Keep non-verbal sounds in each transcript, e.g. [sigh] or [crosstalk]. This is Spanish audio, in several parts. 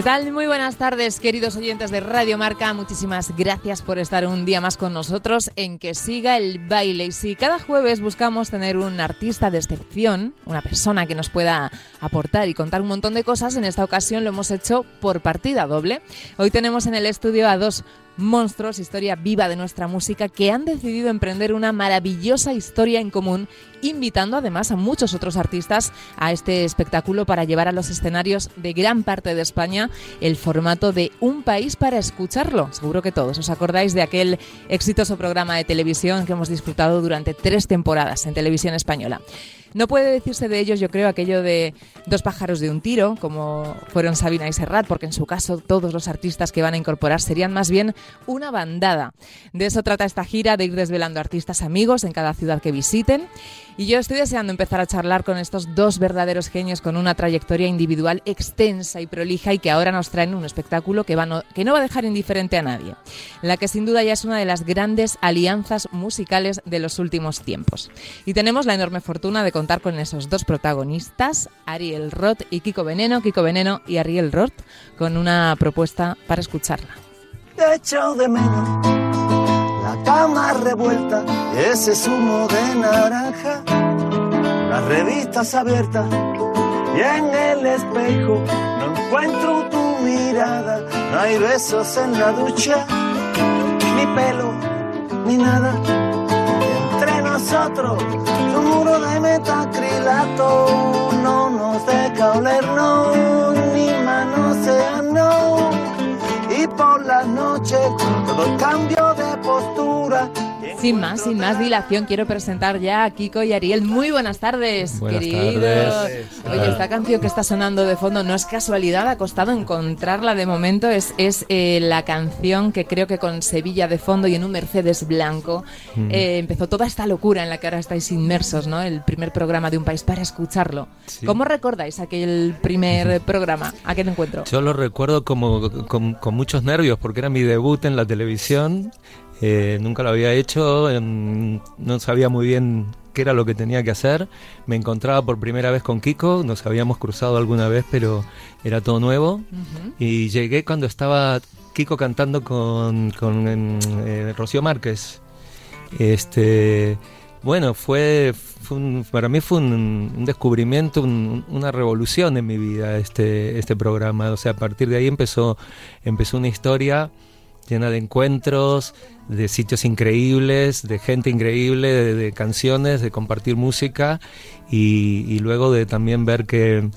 ¿Qué tal? Muy buenas tardes, queridos oyentes de Radio Marca. Muchísimas gracias por estar un día más con nosotros en que siga el baile. Y si cada jueves buscamos tener un artista de excepción, una persona que nos pueda aportar y contar un montón de cosas, en esta ocasión lo hemos hecho por partida doble. Hoy tenemos en el estudio a dos monstruos, historia viva de nuestra música, que han decidido emprender una maravillosa historia en común, invitando además a muchos otros artistas a este espectáculo para llevar a los escenarios de gran parte de España el formato de Un país para escucharlo. Seguro que todos os acordáis de aquel exitoso programa de televisión que hemos disfrutado durante tres temporadas en televisión española. No puede decirse de ellos, yo creo, aquello de dos pájaros de un tiro, como fueron Sabina y Serrat, porque en su caso todos los artistas que van a incorporar serían más bien una bandada. De eso trata esta gira, de ir desvelando artistas amigos en cada ciudad que visiten. Y yo estoy deseando empezar a charlar con estos dos verdaderos genios con una trayectoria individual extensa y prolija y que ahora nos traen un espectáculo que, va que no va a dejar indiferente a nadie. La que sin duda ya es una de las grandes alianzas musicales de los últimos tiempos. Y tenemos la enorme fortuna de contar con esos dos protagonistas, Ariel Roth y Kiko Veneno, Kiko Veneno y Ariel Roth, con una propuesta para escucharla. de menos la cama revuelta ese zumo de naranja, las revistas abiertas y en el espejo no encuentro tu mirada, no hay besos en la ducha, ni pelo, ni nada. Entre nosotros, un muro de metacrilato no nos deja olernos, ni manos sean no. Y por la noche todo cambio de postura sin más, sin más dilación, quiero presentar ya a Kiko y Ariel. Muy buenas tardes, queridos. Oye, esta canción que está sonando de fondo no es casualidad, ha costado encontrarla de momento. Es, es eh, la canción que creo que con Sevilla de fondo y en un Mercedes blanco eh, empezó toda esta locura en la que ahora estáis inmersos, ¿no? El primer programa de un país para escucharlo. ¿Cómo recordáis aquel primer [laughs] programa, aquel encuentro? Yo lo recuerdo como con muchos nervios porque era mi debut en la televisión eh, nunca lo había hecho, em, no sabía muy bien qué era lo que tenía que hacer. Me encontraba por primera vez con Kiko, nos habíamos cruzado alguna vez, pero era todo nuevo. Y llegué cuando estaba Kiko cantando con, con eh, Rocío Márquez. Este, bueno, fue, para mí fue un, descubrimiento, una revolución en mi vida este, este programa. O sea, a partir de ahí empezó, empezó una historia llena de encuentros, de sitios increíbles, de gente increíble, de, canciones, de compartir música y, luego de también ver que,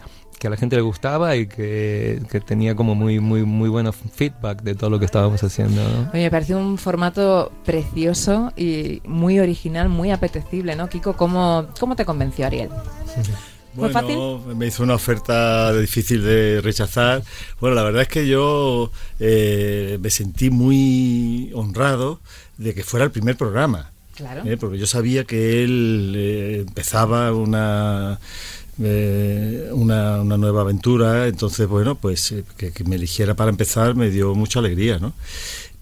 a la gente le gustaba y que, tenía como muy muy muy bueno feedback de todo lo que estábamos haciendo. Oye, me pareció un formato precioso y muy original, muy apetecible, ¿no? Kiko, ¿cómo, cómo te convenció Ariel? Bueno, me hizo una oferta difícil de rechazar. Bueno, la verdad es que yo eh, me sentí muy honrado de que fuera el primer programa. Claro. Eh, porque yo sabía que él eh, empezaba una, una, una, nueva aventura, entonces, bueno, pues que, que, me eligiera para empezar me dio mucha alegría, ¿no?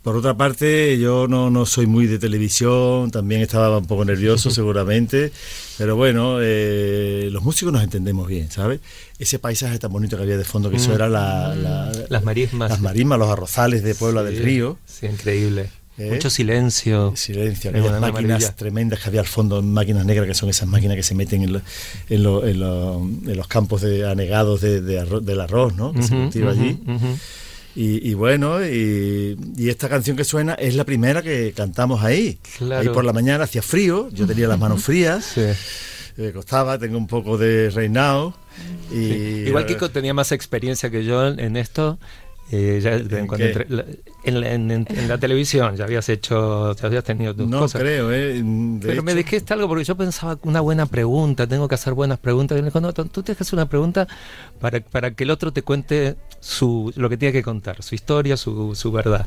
Por otra parte, yo no, no soy muy de televisión, también estaba un poco nervioso [laughs] seguramente, pero bueno, eh, los músicos nos entendemos bien, ¿sabes? Ese paisaje tan bonito que había de fondo, que eso mm. era la, las marismas. Las marismas, los arrozales de Puebla del Río. Sí, increíble. ¿Eh? Mucho silencio. Silencio, aquellas máquinas tremendas que había al fondo, máquinas negras, que son esas máquinas que se meten en, en, los campos de anegados de, del arroz, ¿no? Que se cultiva allí. Y, bueno, y, esta canción que suena es la primera que cantamos ahí. Ahí por la mañana hacía frío, yo tenía las manos frías, me costaba, tengo un poco de reinado. Y, Igual Kiko tenía más experiencia que yo en esto eh, ya, ¿En, la televisión ya habías hecho, ya habías tenido tus no creo, eh, Pero me dijiste algo porque yo pensaba una buena pregunta, tengo que hacer buenas preguntas. Y me tú tienes que hacer una pregunta para, para que el otro te cuente su, lo que tiene que contar, su historia, su, su verdad.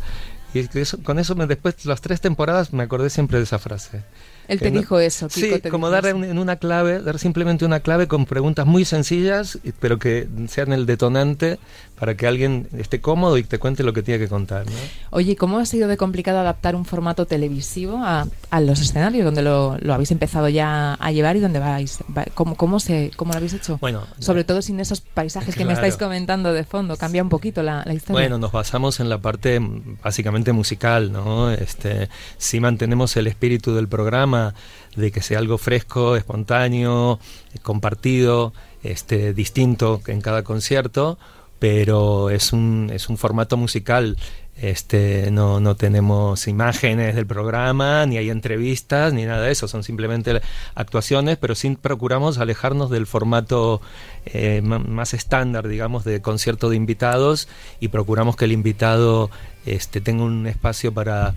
Y con eso me, después, las tres temporadas, me acordé siempre de esa frase. Él te dijo eso, Kiko Sí, como dar en, una clave, dar simplemente una clave con preguntas muy sencillas, pero que sean el detonante para que alguien esté cómodo y te cuente lo que tiene que contar. ¿no? Oye, ¿cómo ha sido de complicado adaptar un formato televisivo a, los escenarios donde lo, habéis empezado ya a llevar y donde vais? ¿Cómo, cómo, se, cómo lo habéis hecho? Bueno, Sobre todo sin esos paisajes que me estáis comentando de fondo, cambia un poquito la, historia. Bueno, nos basamos en la parte básicamente musical, ¿no? Este, si mantenemos el espíritu del programa, de que sea algo fresco, espontáneo, compartido, este, distinto en cada concierto, pero es un, es un formato musical. Este, no, no tenemos imágenes del programa, ni hay entrevistas, ni nada de eso, son simplemente actuaciones, pero sí procuramos alejarnos del formato eh, más estándar, digamos, de concierto de invitados y procuramos que el invitado este, tenga un espacio para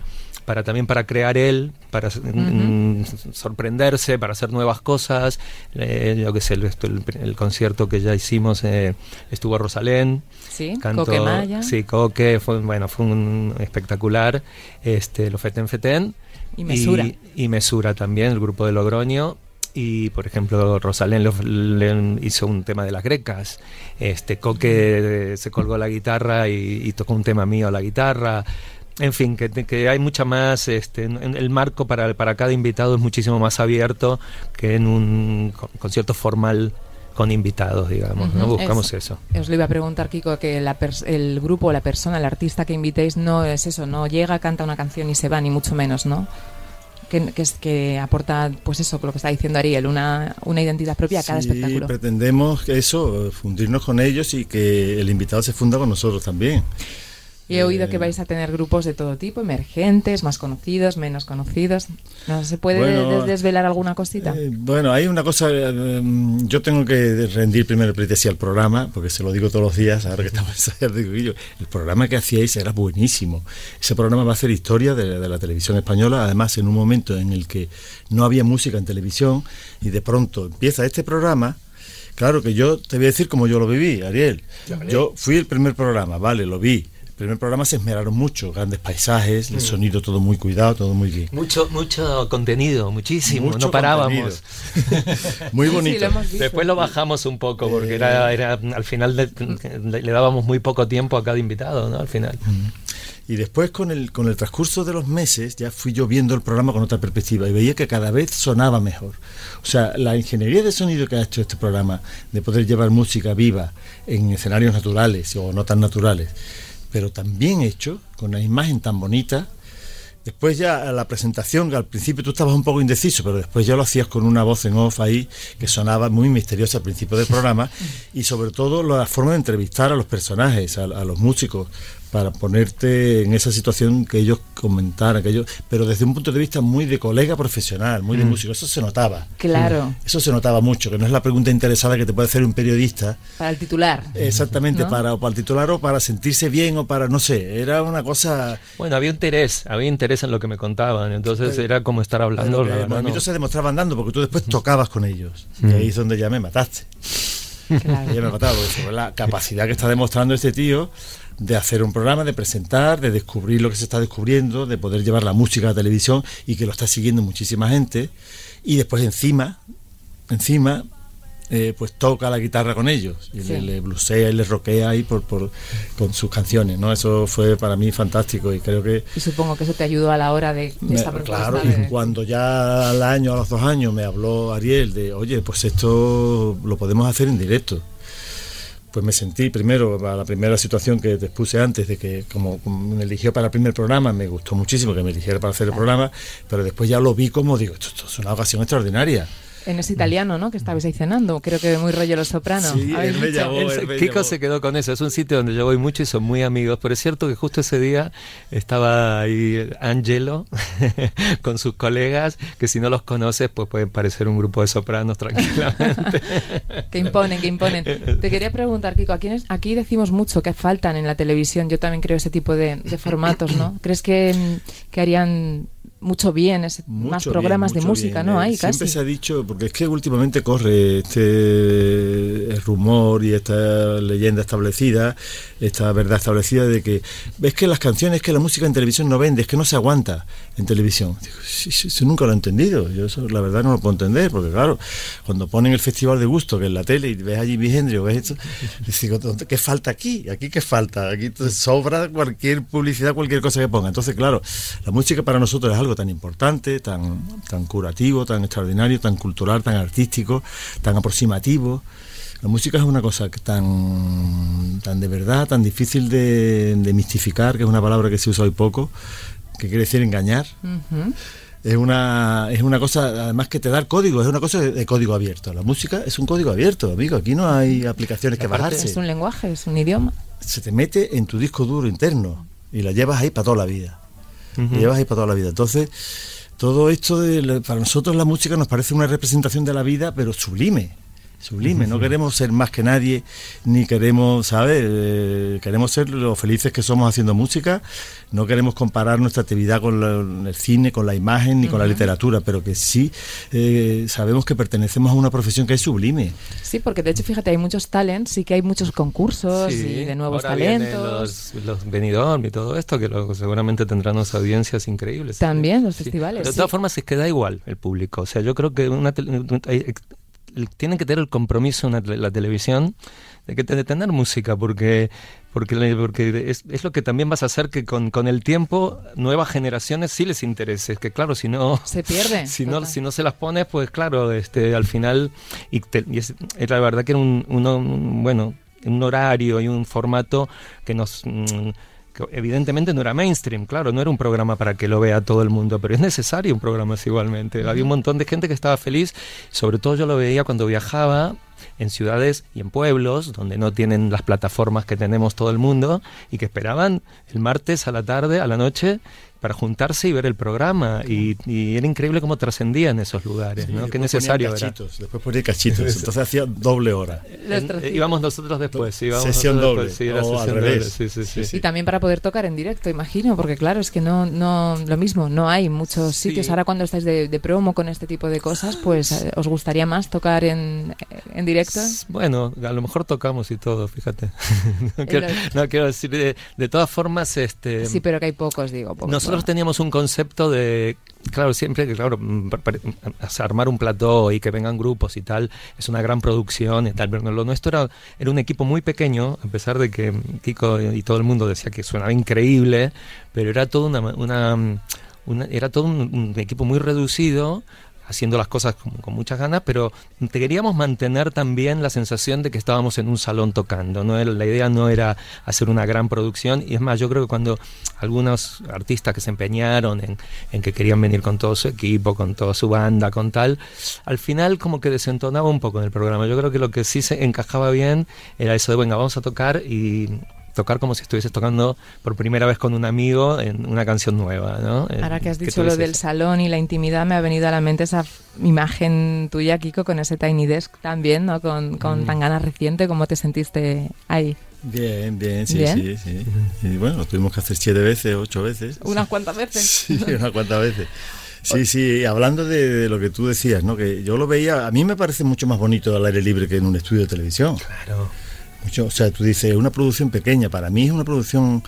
para también para crear él, para mm, sorprenderse, para hacer nuevas cosas. Eh, yo que sé, el, concierto que ya hicimos eh, estuvo Rosalén. Sí, Coque Maya. Sí, Coque, fue, bueno, fue un espectacular. Este, lo Feten Feten. Y Mesura. Y, Mesura también, el grupo de Logroño y por ejemplo Rosalén hizo un tema de las grecas este Coque se colgó la guitarra y, y, tocó un tema mío a la guitarra en fin, que, que hay mucha más, este, el marco para, para cada invitado es muchísimo más abierto que en un concierto formal con invitados, digamos, ¿no? Buscamos eso. Os lo iba a preguntar, Kiko, que el grupo, la persona, el artista que invitéis no es eso, no llega, canta una canción y se va, ni mucho menos, ¿no? Que, que, es, que aporta, pues eso, lo que está diciendo Ariel, una, una identidad propia a cada sí, espectáculo. pretendemos eso, fundirnos con ellos y que el invitado se funda con nosotros también. Y he oído que eh, vais a tener grupos de todo tipo, emergentes, más conocidos, menos conocidos. ¿No se puede desvelar alguna cosita? Eh, bueno, hay una cosa, eh, yo tengo que rendir primero pleitesía al programa, porque se lo digo todos los días, ahora que estamos [laughs] ensayando, digo yo, el programa que hacíais era buenísimo. Ese programa va a hacer historia de, de la televisión española, además en un momento en el que no había música en televisión y de pronto empieza este programa Claro que yo te voy a decir cómo yo lo viví, Ariel. Yo fui el primer programa, vale, lo vi primer programa se esmeraron mucho, grandes paisajes, el mm. sonido todo muy cuidado, todo muy bien. Mucho, mucho contenido, muchísimo, no parábamos. [laughs] muy bonito. Después lo bajamos un poco porque era, era al final le, dábamos muy poco tiempo a cada invitado, ¿no? Al final. Y después con el, con el transcurso de los meses ya fui yo viendo el programa con otra perspectiva y veía que cada vez sonaba mejor. O sea, la ingeniería de sonido que ha hecho este programa, de poder llevar música viva en escenarios naturales o no tan naturales, pero también hecho, con una imagen tan bonita. Después ya la presentación, al principio tú estabas un poco indeciso, pero después ya lo hacías con una voz en off ahí que sonaba muy misteriosa al principio del programa [laughs] y sobre todo la forma de entrevistar a los personajes, a los músicos, para ponerte en esa situación que ellos comentaran, que ellos, pero desde un punto de vista muy de colega profesional, muy de mm. músico, eso se notaba. Claro. Eso se notaba mucho, que no es la pregunta interesada que te puede hacer un periodista. Para el titular. Exactamente, para, o para el titular o para sentirse bien o para, no sé, era una cosa... Bueno, había interés, había interés en lo que me contaban, entonces era como estar hablando. Los se demostraban dando, porque tú después tocabas con ellos, y mm. ahí es donde ya me mataste. Claro. Ya me mataba, la capacidad que está demostrando este tío de hacer un programa, de presentar, de descubrir lo que se está descubriendo, de poder llevar la música a la televisión y que lo está siguiendo muchísima gente. Y después encima, encima, eh, pues toca la guitarra con ellos y le, blusea y le roquea ahí por, por, con sus canciones, ¿no? Eso fue para mí fantástico y creo que... Y supongo que eso te ayudó a la hora de, esta Claro, cuando ya al año, a los dos años me habló Ariel de, oye, pues esto lo podemos hacer en directo pues me sentí primero, la primera situación que te expuse antes, de que como, me eligió para el primer programa, me gustó muchísimo que me eligiera para hacer el programa, pero después ya lo vi como, digo, esto es una ocasión extraordinaria en ese italiano, ¿no? Que estabais ahí cenando. Creo que muy rollo los sopranos. Sí, Kiko se quedó con eso. Es un sitio donde yo voy mucho y son muy amigos. Pero es cierto que justo ese día estaba ahí Angelo [laughs] con sus colegas, que si no los conoces, pues pueden parecer un grupo de sopranos tranquilamente. [laughs] que imponen, que imponen. Te quería preguntar, Kiko, aquí, aquí decimos mucho que faltan en la televisión. Yo también creo ese tipo de, formatos, ¿no? ¿Crees que, que harían mucho bien, más programas de música, ¿no? Hay Siempre se ha dicho, porque es que últimamente corre este rumor y esta leyenda establecida, esta verdad establecida de que ves que las canciones, que la música en televisión no vende, es que no se aguanta en televisión. Eso nunca lo he entendido, yo eso la verdad no lo puedo entender, porque claro, cuando ponen el Festival de Gusto, que es la tele, y ves allí Jimi Hendrix, ves esto, [laughs] digo, ¿qué falta aquí? ¿Aquí qué falta? Aquí sobra cualquier publicidad, cualquier cosa que ponga. Entonces, claro, la música para nosotros es algo tan importante, tan, tan curativo, tan extraordinario, tan cultural, tan artístico, tan aproximativo. La música es una cosa tan, tan de verdad, tan difícil de, mistificar, que es una palabra que se usa hoy poco, que quiere decir engañar. Es una, es una cosa, además que te da el código, es una cosa de, código abierto. La música es un código abierto, amigo. Aquí no hay aplicaciones que bajarse. Es un lenguaje, es un idioma. Se te mete en tu disco duro interno y la llevas ahí para toda la vida llevas ahí para toda la vida. Entonces, todo esto, de, para nosotros la música nos parece una representación de la vida, pero sublime sublime, no queremos ser más que nadie, ni queremos, ¿sabes? Eh, queremos ser los felices que somos haciendo música, no queremos comparar nuestra actividad con el cine, con la imagen, ni con la literatura, pero que sí eh, sabemos que pertenecemos a una profesión que es sublime. Sí, porque de hecho, fíjate, hay muchos talents, sí que hay muchos concursos y de nuevos talentos. Los, los Benidorm y todo esto, que seguramente tendrán unas audiencias increíbles. También, los festivales. de todas formas, es que da igual el público. O sea, yo creo que una, tienen que tener el compromiso en la, televisión de que de tener música porque porque porque es, es, lo que también vas a hacer que con, con, el tiempo nuevas generaciones sí les interese que claro si no [laughs] se pierde si no si no se las pones pues claro este al final y, es, la verdad que era un, un, bueno un horario y un formato que nos mm, evidentemente no era mainstream, claro, no era un programa para que lo vea todo el mundo, pero es necesario un programa así igualmente. Había un montón de gente que estaba feliz, sobre todo yo lo veía cuando viajaba en ciudades y en pueblos donde no tienen las plataformas que tenemos todo el mundo y que esperaban el martes a la tarde, a la noche, para juntarse y ver el programa. Y, era increíble cómo trascendía en esos lugares, ¿no? Qué necesario cachitos, Después ponía cachitos, [laughs] entonces hacía doble hora. íbamos nosotros después, sesión doble. y también para poder tocar en directo, imagino, porque claro, es que no, no lo mismo, no hay muchos sitios. Ahora cuando estáis de, promo con este tipo de cosas, pues eh, os gustaría más tocar en, en directo. Bueno, a lo mejor tocamos y todo, fíjate. [laughs] no, quiero, decir, de, todas formas, este... Sí, pero que hay pocos, digo. Pocos nosotros teníamos un concepto de, claro, siempre que, claro, armar un plató y que vengan grupos y tal, es una gran producción y tal, pero lo nuestro era, era un equipo muy pequeño, a pesar de que Kiko y todo el mundo decía que sonaba increíble, pero era todo una, una, era todo un, equipo muy reducido haciendo las cosas con, muchas ganas, pero queríamos mantener también la sensación de que estábamos en un salón tocando. ¿no? La idea no era hacer una gran producción, y es más, yo creo que cuando algunos artistas que se empeñaron en, en que querían venir con todo su equipo, con toda su banda, con tal, al final como que desentonaba un poco en el programa. Yo creo que lo que sí se encajaba bien era eso de, venga, vamos a tocar y tocar como si estuvieses tocando por primera vez con un amigo en una canción nueva, ¿no? Ahora que has dicho lo del salón y la intimidad, me ha venido a la mente esa imagen tuya, Kiko, con ese Tiny Desk también, ¿no? Con, con mm. tan ganas reciente, ¿cómo te sentiste ahí? Bien, bien, sí, sí, sí. Y bueno, lo tuvimos que hacer siete veces, ocho veces. [laughs] ¿Unas cuantas veces? [laughs] Sí, unas cuantas veces. Sí, sí, hablando de, lo que tú decías, ¿no? Que yo lo veía, a mí me parece mucho más bonito al aire libre que en un estudio de televisión. Claro o sea, tú dices, una producción pequeña, para mí es una producción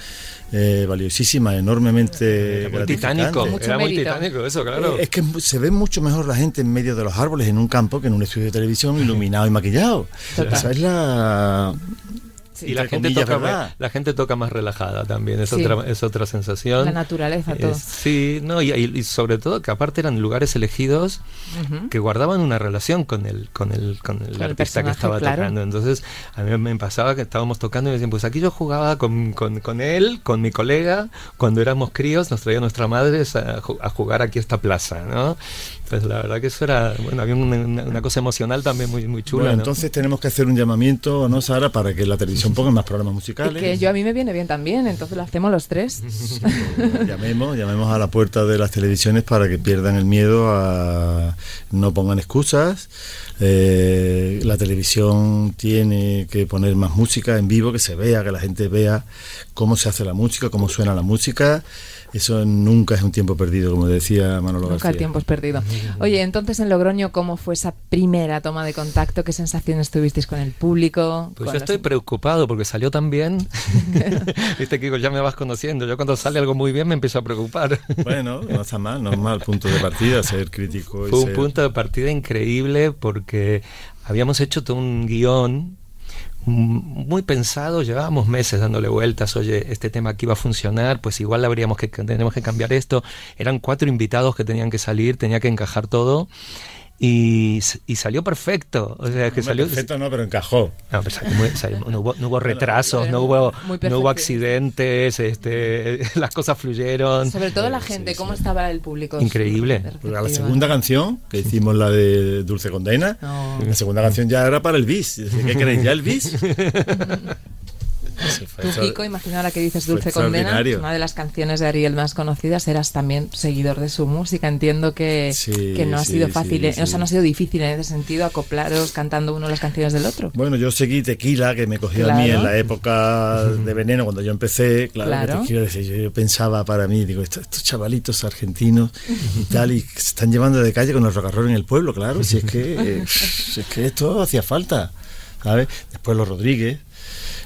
eh, valiosísima, enormemente era muy titánico, era muy titánico eso, claro. es que se ve mucho mejor la gente en medio de los árboles en un campo que en un estudio de televisión iluminado y maquillado. Esa es la y la gente, toca más, la gente toca más relajada también, es, otra, es otra sensación. La naturaleza, todo. sí, no, y, sobre todo que aparte eran lugares elegidos que guardaban una relación con el, con el, con el artista que estaba tocando. Entonces, a mí me pasaba que estábamos tocando y me decían, pues aquí yo jugaba con, con, con él, con mi colega, cuando éramos críos, nos traía nuestra madre a, a jugar aquí a esta plaza, ¿no? Pues la verdad que eso era, bueno, había una, cosa emocional también muy, muy chula. Bueno, entonces tenemos que hacer un llamamiento, ¿no, Sara? Para que la televisión son pongan más programas musicales. que yo a mí me viene bien también, entonces lo hacemos los tres. [laughs] llamemos, llamemos a la puerta de las televisiones para que pierdan el miedo a no pongan excusas. Eh, la televisión tiene que poner más música en vivo, que se vea, que la gente vea cómo se hace la música, cómo suena la música eso nunca es un tiempo perdido, como decía Manolo Nunca García. tiempo es perdido. Oye, entonces en Logroño, ¿cómo fue esa primera toma de contacto? ¿Qué sensaciones tuvisteis con el público? Pues yo estoy preocupado porque salió tan bien. [laughs] Viste, Kiko, ya me vas conociendo. Yo cuando sale algo muy bien me empiezo a preocupar. Bueno, no está mal, no es mal punto de partida ser crítico. Fue un punto de partida increíble porque habíamos hecho todo un guion muy pensado, llevábamos meses dándole vueltas, oye, este tema aquí va a funcionar, pues igual habríamos que tenemos que cambiar esto. Eran cuatro invitados que tenían que salir, tenía que encajar todo y, y, salió perfecto. O sea, que salió. Perfecto no, pero encajó. No, pues salió muy, salió, no, hubo, no, hubo, retrasos, no hubo, no hubo accidentes, este, [laughs] las cosas fluyeron. Sobre todo la gente, sí, ¿cómo sí. estaba el público? Increíble. Pues la segunda canción, que hicimos la de Dulce Condena, no. la segunda canción ya era para el bis. ¿Qué queréis? ¿Ya el bis? [laughs] Tú, Kiko, imagino la que dices Dulce Condena, una de las canciones de Ariel más conocidas, eras también seguidor de su música. Entiendo que, sí, que no ha sido fácil, sí, sí. o sea, no ha sido difícil en ese sentido acoplaros cantando uno las canciones del otro. Bueno, yo seguí Tequila, que me cogió claro. a mí en la época de Veneno, cuando yo empecé. Claro, claro. Tequila, yo, yo, pensaba para mí, digo, estos, estos chavalitos argentinos y tal, y se están llevando de calle con el rock en el pueblo, claro, si es que, eh, [laughs] si es que esto hacía falta. ¿sabes? Después los Rodríguez,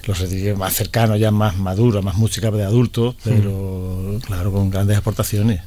los Rodríguez más cercanos, ya más maduros, más música de adultos, pero claro, con grandes aportaciones.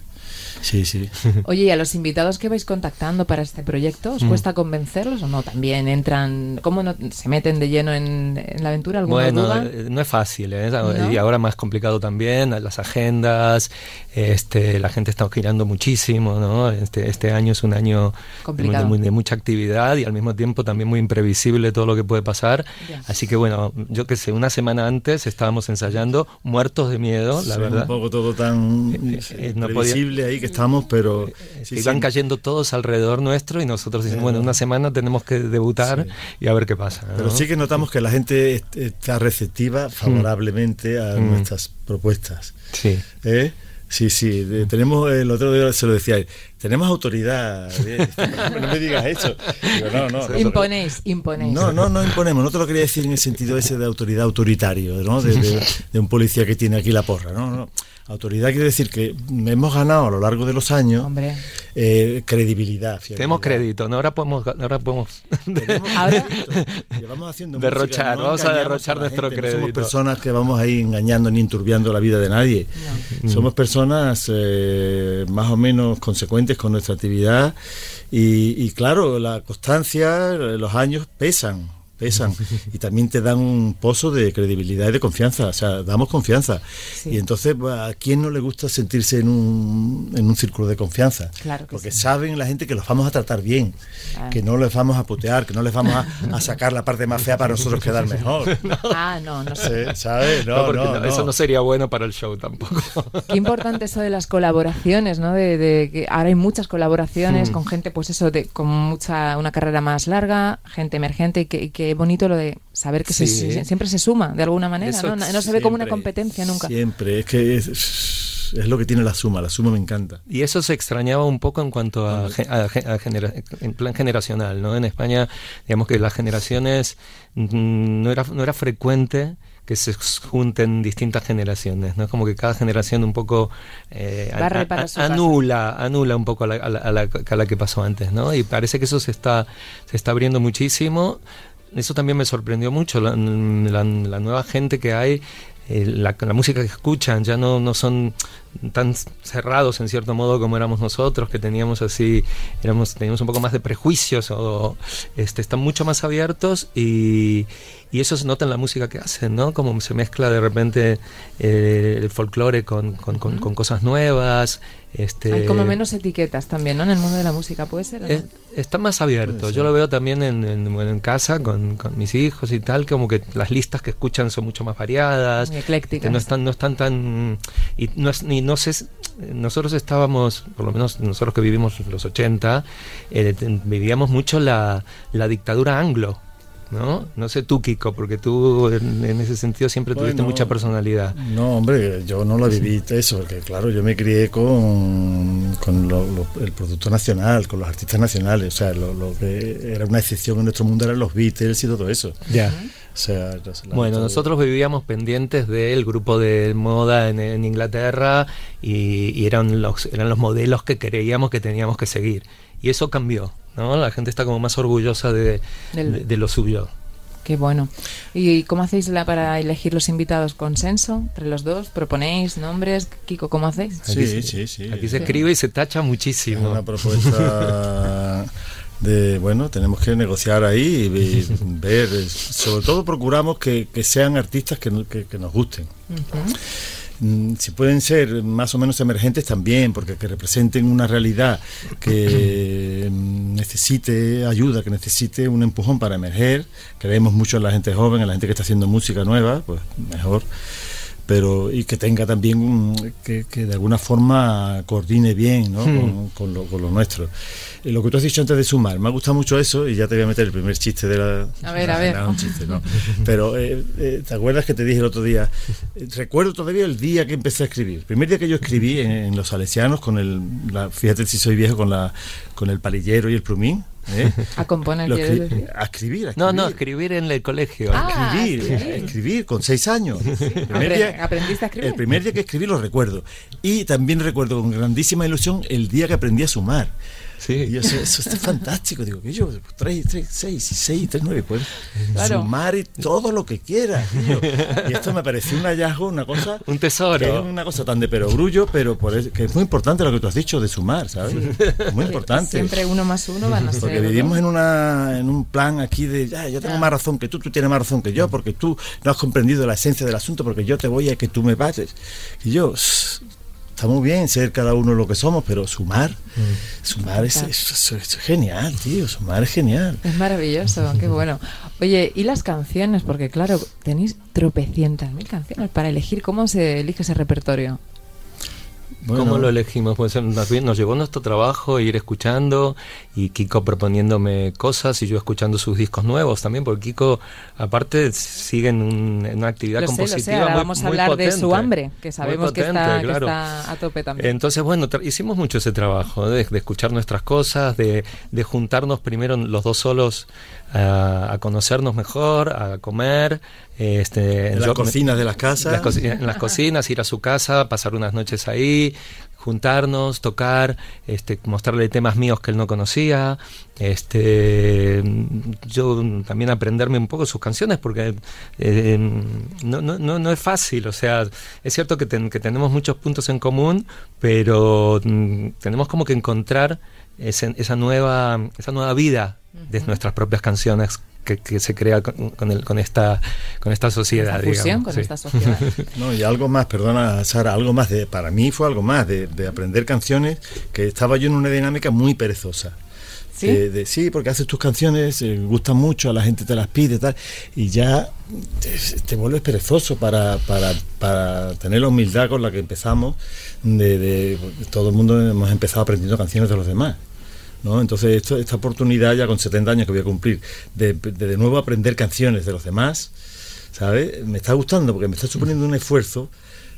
Sí, sí. [laughs] Oye, ¿y a los invitados que vais contactando para este proyecto, os cuesta convencerlos o no? También entran, ¿cómo no se meten de lleno en, en la aventura? ¿Alguna bueno, duda? no es fácil, ¿eh? ¿No? y ahora más complicado también, las agendas, este, la gente está girando muchísimo, ¿no? Este, este año es un año de, muy, de, mucha actividad y al mismo tiempo también muy imprevisible todo lo que puede pasar. Ya. Así que bueno, yo que sé, una semana antes estábamos ensayando, muertos de miedo, la sí, verdad. Un poco todo tan eh, eh, no previsible podía... ahí que estamos, pero... Sí, iban sí. cayendo todos alrededor nuestro y nosotros decimos, bueno, una semana tenemos que debutar sí. y a ver qué pasa. ¿no? Pero sí que notamos que la gente está receptiva favorablemente a Mm. nuestras propuestas. Sí. ¿Eh? Sí, sí, de, tenemos, el otro día se lo decía, tenemos autoridad, ¿eh? [laughs] no me digas eso. Digo, no, no, imponéis, imponéis. No, no, no imponemos, no te lo quería decir en el sentido ese de autoridad autoritario, ¿no? De, de, de un policía que tiene aquí la porra, no, no. Autoridad quiere decir que hemos ganado a lo largo de los años eh, credibilidad. Fiabilidad. Tenemos crédito, ¿no? ahora podemos, ahora podemos [laughs] ¿Ahora? Llevamos haciendo derrochar, música, no vamos a derrochar a nuestro gente, crédito. No somos personas que vamos ahí engañando ni enturbiando la vida de nadie. No. Somos personas eh, más o menos consecuentes con nuestra actividad y, y claro, la constancia, los años pesan pesan y también te dan un pozo de credibilidad y de confianza, o sea, damos confianza. Sí. Y entonces, ¿a quién no le gusta sentirse en un, en un círculo de confianza? Claro que Porque sí. saben la gente que los vamos a tratar bien, claro. que no les vamos a putear, que no les vamos a, a, sacar la parte más fea para nosotros quedar mejor. [laughs] No. Ah, no, no sé. Sí, ¿Sabes? No, no, eso no sería bueno para el show tampoco. Qué importante eso de las colaboraciones, ¿no? De, de que ahora hay muchas colaboraciones mm. con gente, pues eso, de, con mucha una carrera más larga, gente emergente y que, que bonito lo de saber que sí. se, siempre se suma de alguna manera, Eso ¿no? No se siempre, ve como una competencia nunca. Siempre, es que es, es, lo que tiene la suma, la suma me encanta. Y eso se extrañaba un poco en cuanto a, a, a genera, en plan generacional, ¿no? En España, digamos que las generaciones mm, no era, no era frecuente que se junten distintas generaciones, ¿no? Como que cada generación un poco eh, a, a, anula, anula un poco a la, a, la, a, la, a la, que pasó antes, ¿no? Y parece que eso se está, se está abriendo muchísimo. Eso también me sorprendió mucho, la, la, la nueva gente que hay, eh, la, la, música que escuchan ya no, no son tan cerrados en cierto modo como éramos nosotros, que teníamos así, éramos, teníamos un poco más de prejuicios o este, están mucho más abiertos y, y eso se nota en la música que hacen, ¿no? Como se mezcla de repente eh, el folclore con, con, con, con, cosas nuevas. Este, Hay como menos etiquetas también, ¿no? En el mundo de la música, ¿puede ser? Es, está más abierto. Yo lo veo también en, en, en casa con, mis hijos y tal, como que las listas que escuchan son mucho más variadas. Muy eclécticas. Que no están, no están tan... Y no, es, ni, no sé... Nosotros estábamos, por lo menos nosotros que vivimos los 80, eh, vivíamos mucho la, la dictadura anglo ¿no? No sé tú, Kiko, porque tú en, ese sentido siempre tuviste mucha personalidad. No, hombre, yo no lo viví eso, porque claro, yo me crié con, con el producto nacional, con los artistas nacionales, o sea, lo, que era una excepción en nuestro mundo eran los Beatles y todo eso. Ya. bueno, nosotros vivíamos pendientes del grupo de moda en, Inglaterra y, eran, los, eran los modelos que creíamos que teníamos que seguir. Y eso cambió. ¿No? La gente está como más orgullosa de, de, lo suyo. Qué bueno. ¿Y cómo hacéis la, para elegir los invitados? ¿Consenso entre los dos? ¿Proponéis nombres? Kiko, ¿cómo hacéis? Sí, sí, sí. Aquí se escribe y se tacha muchísimo. Una propuesta de, bueno, tenemos que negociar ahí y, [laughs] ver. Sobre todo procuramos que, sean artistas que, que, nos gusten. Si pueden ser más o menos emergentes también, porque que representen una realidad que [clears throat] mm, necesite ayuda, que necesite un empujón para emerger. Creemos mucho en la gente joven, en la gente que está haciendo música nueva, pues mejor pero y que tenga también que, de alguna forma coordine bien ¿no? Hmm. con, lo, con, lo, nuestro. Eh, lo que tú has dicho antes de sumar, me ha gustado mucho eso y ya te voy a meter el primer chiste de la... A ver, a ver. un chiste, ¿no? Pero, eh, eh, ¿te acuerdas que te dije el otro día? recuerdo todavía el día que empecé a escribir. El primer día que yo escribí en, Los Salesianos, con el, fíjate si soy viejo, con, la, con el palillero y el plumín, ¿Eh? A componer, a escribir, No, no, escribir en el colegio. Ah, escribir, escribir, con seis años. ¿Aprendiste a escribir? El primer día que escribí lo recuerdo. Y también recuerdo con grandísima ilusión el día que aprendí a sumar. Sí. yo, eso, eso, está fantástico. Digo, que yo, 3, 3, 6, 6, 3, 9, puedo sumar y todo lo que quiera. [laughs] Y esto me pareció un hallazgo, una cosa. [laughs] Un tesoro. una cosa tan de perogrullo, pero por que es muy importante lo que tú has dicho de sumar, ¿sabes? Muy importante. Siempre uno más uno van a ser. Porque vivimos en, una, en un plan aquí de, ya, yo tengo más razón que tú, tú tienes más razón que yo, porque tú no has comprendido la esencia del asunto, porque yo te voy a que tú me bates. Y yo, está muy bien ser cada uno lo que somos, pero sumar, mm. sumar es, genial, tío, sumar es genial. Es maravilloso, qué bueno. Oye, ¿y las canciones? Porque claro, tenéis tropecientas mil canciones para elegir cómo se elige ese repertorio. ¿Cómo lo elegimos? Pues nos llegó nuestro trabajo, ir escuchando y Kiko proponiéndome cosas y yo escuchando sus discos nuevos también, porque Kiko, aparte, sigue en, una actividad compositiva. vamos a hablar de su hambre, que sabemos que, está, a tope también. Entonces, bueno, hicimos mucho ese trabajo de, escuchar nuestras cosas, de, de juntarnos primero los dos solos a, conocernos mejor, a comer. Este, en las cocinas de las casas. en las cocinas, ir a su casa, pasar unas noches ahí, juntarnos, tocar, este, mostrarle temas míos que él no conocía, este, yo también aprenderme un poco sus canciones porque eh, no, no, no, es fácil, o sea, es cierto que, que tenemos muchos puntos en común, pero mm, tenemos como que encontrar esa nueva, esa nueva vida de nuestras propias canciones que, se crea con, el, con, esta, con esta sociedad. con esta sociedad. [laughs] no, y algo más, perdona Sara, algo más de, para mí fue algo más de, aprender canciones que estaba yo en una dinámica muy perezosa. ¿Sí? De, sí, porque haces tus canciones, eh, gustan mucho, a la gente te las pide tal, y ya te, vuelves perezoso para, para, para, tener la humildad con la que empezamos, de, de todo el mundo hemos empezado aprendiendo canciones de los demás. ¿No? Entonces, esto, esta oportunidad, ya con 70 años que voy a cumplir, de, de, nuevo aprender canciones de los demás, ¿sabes? Me está gustando porque me está suponiendo un esfuerzo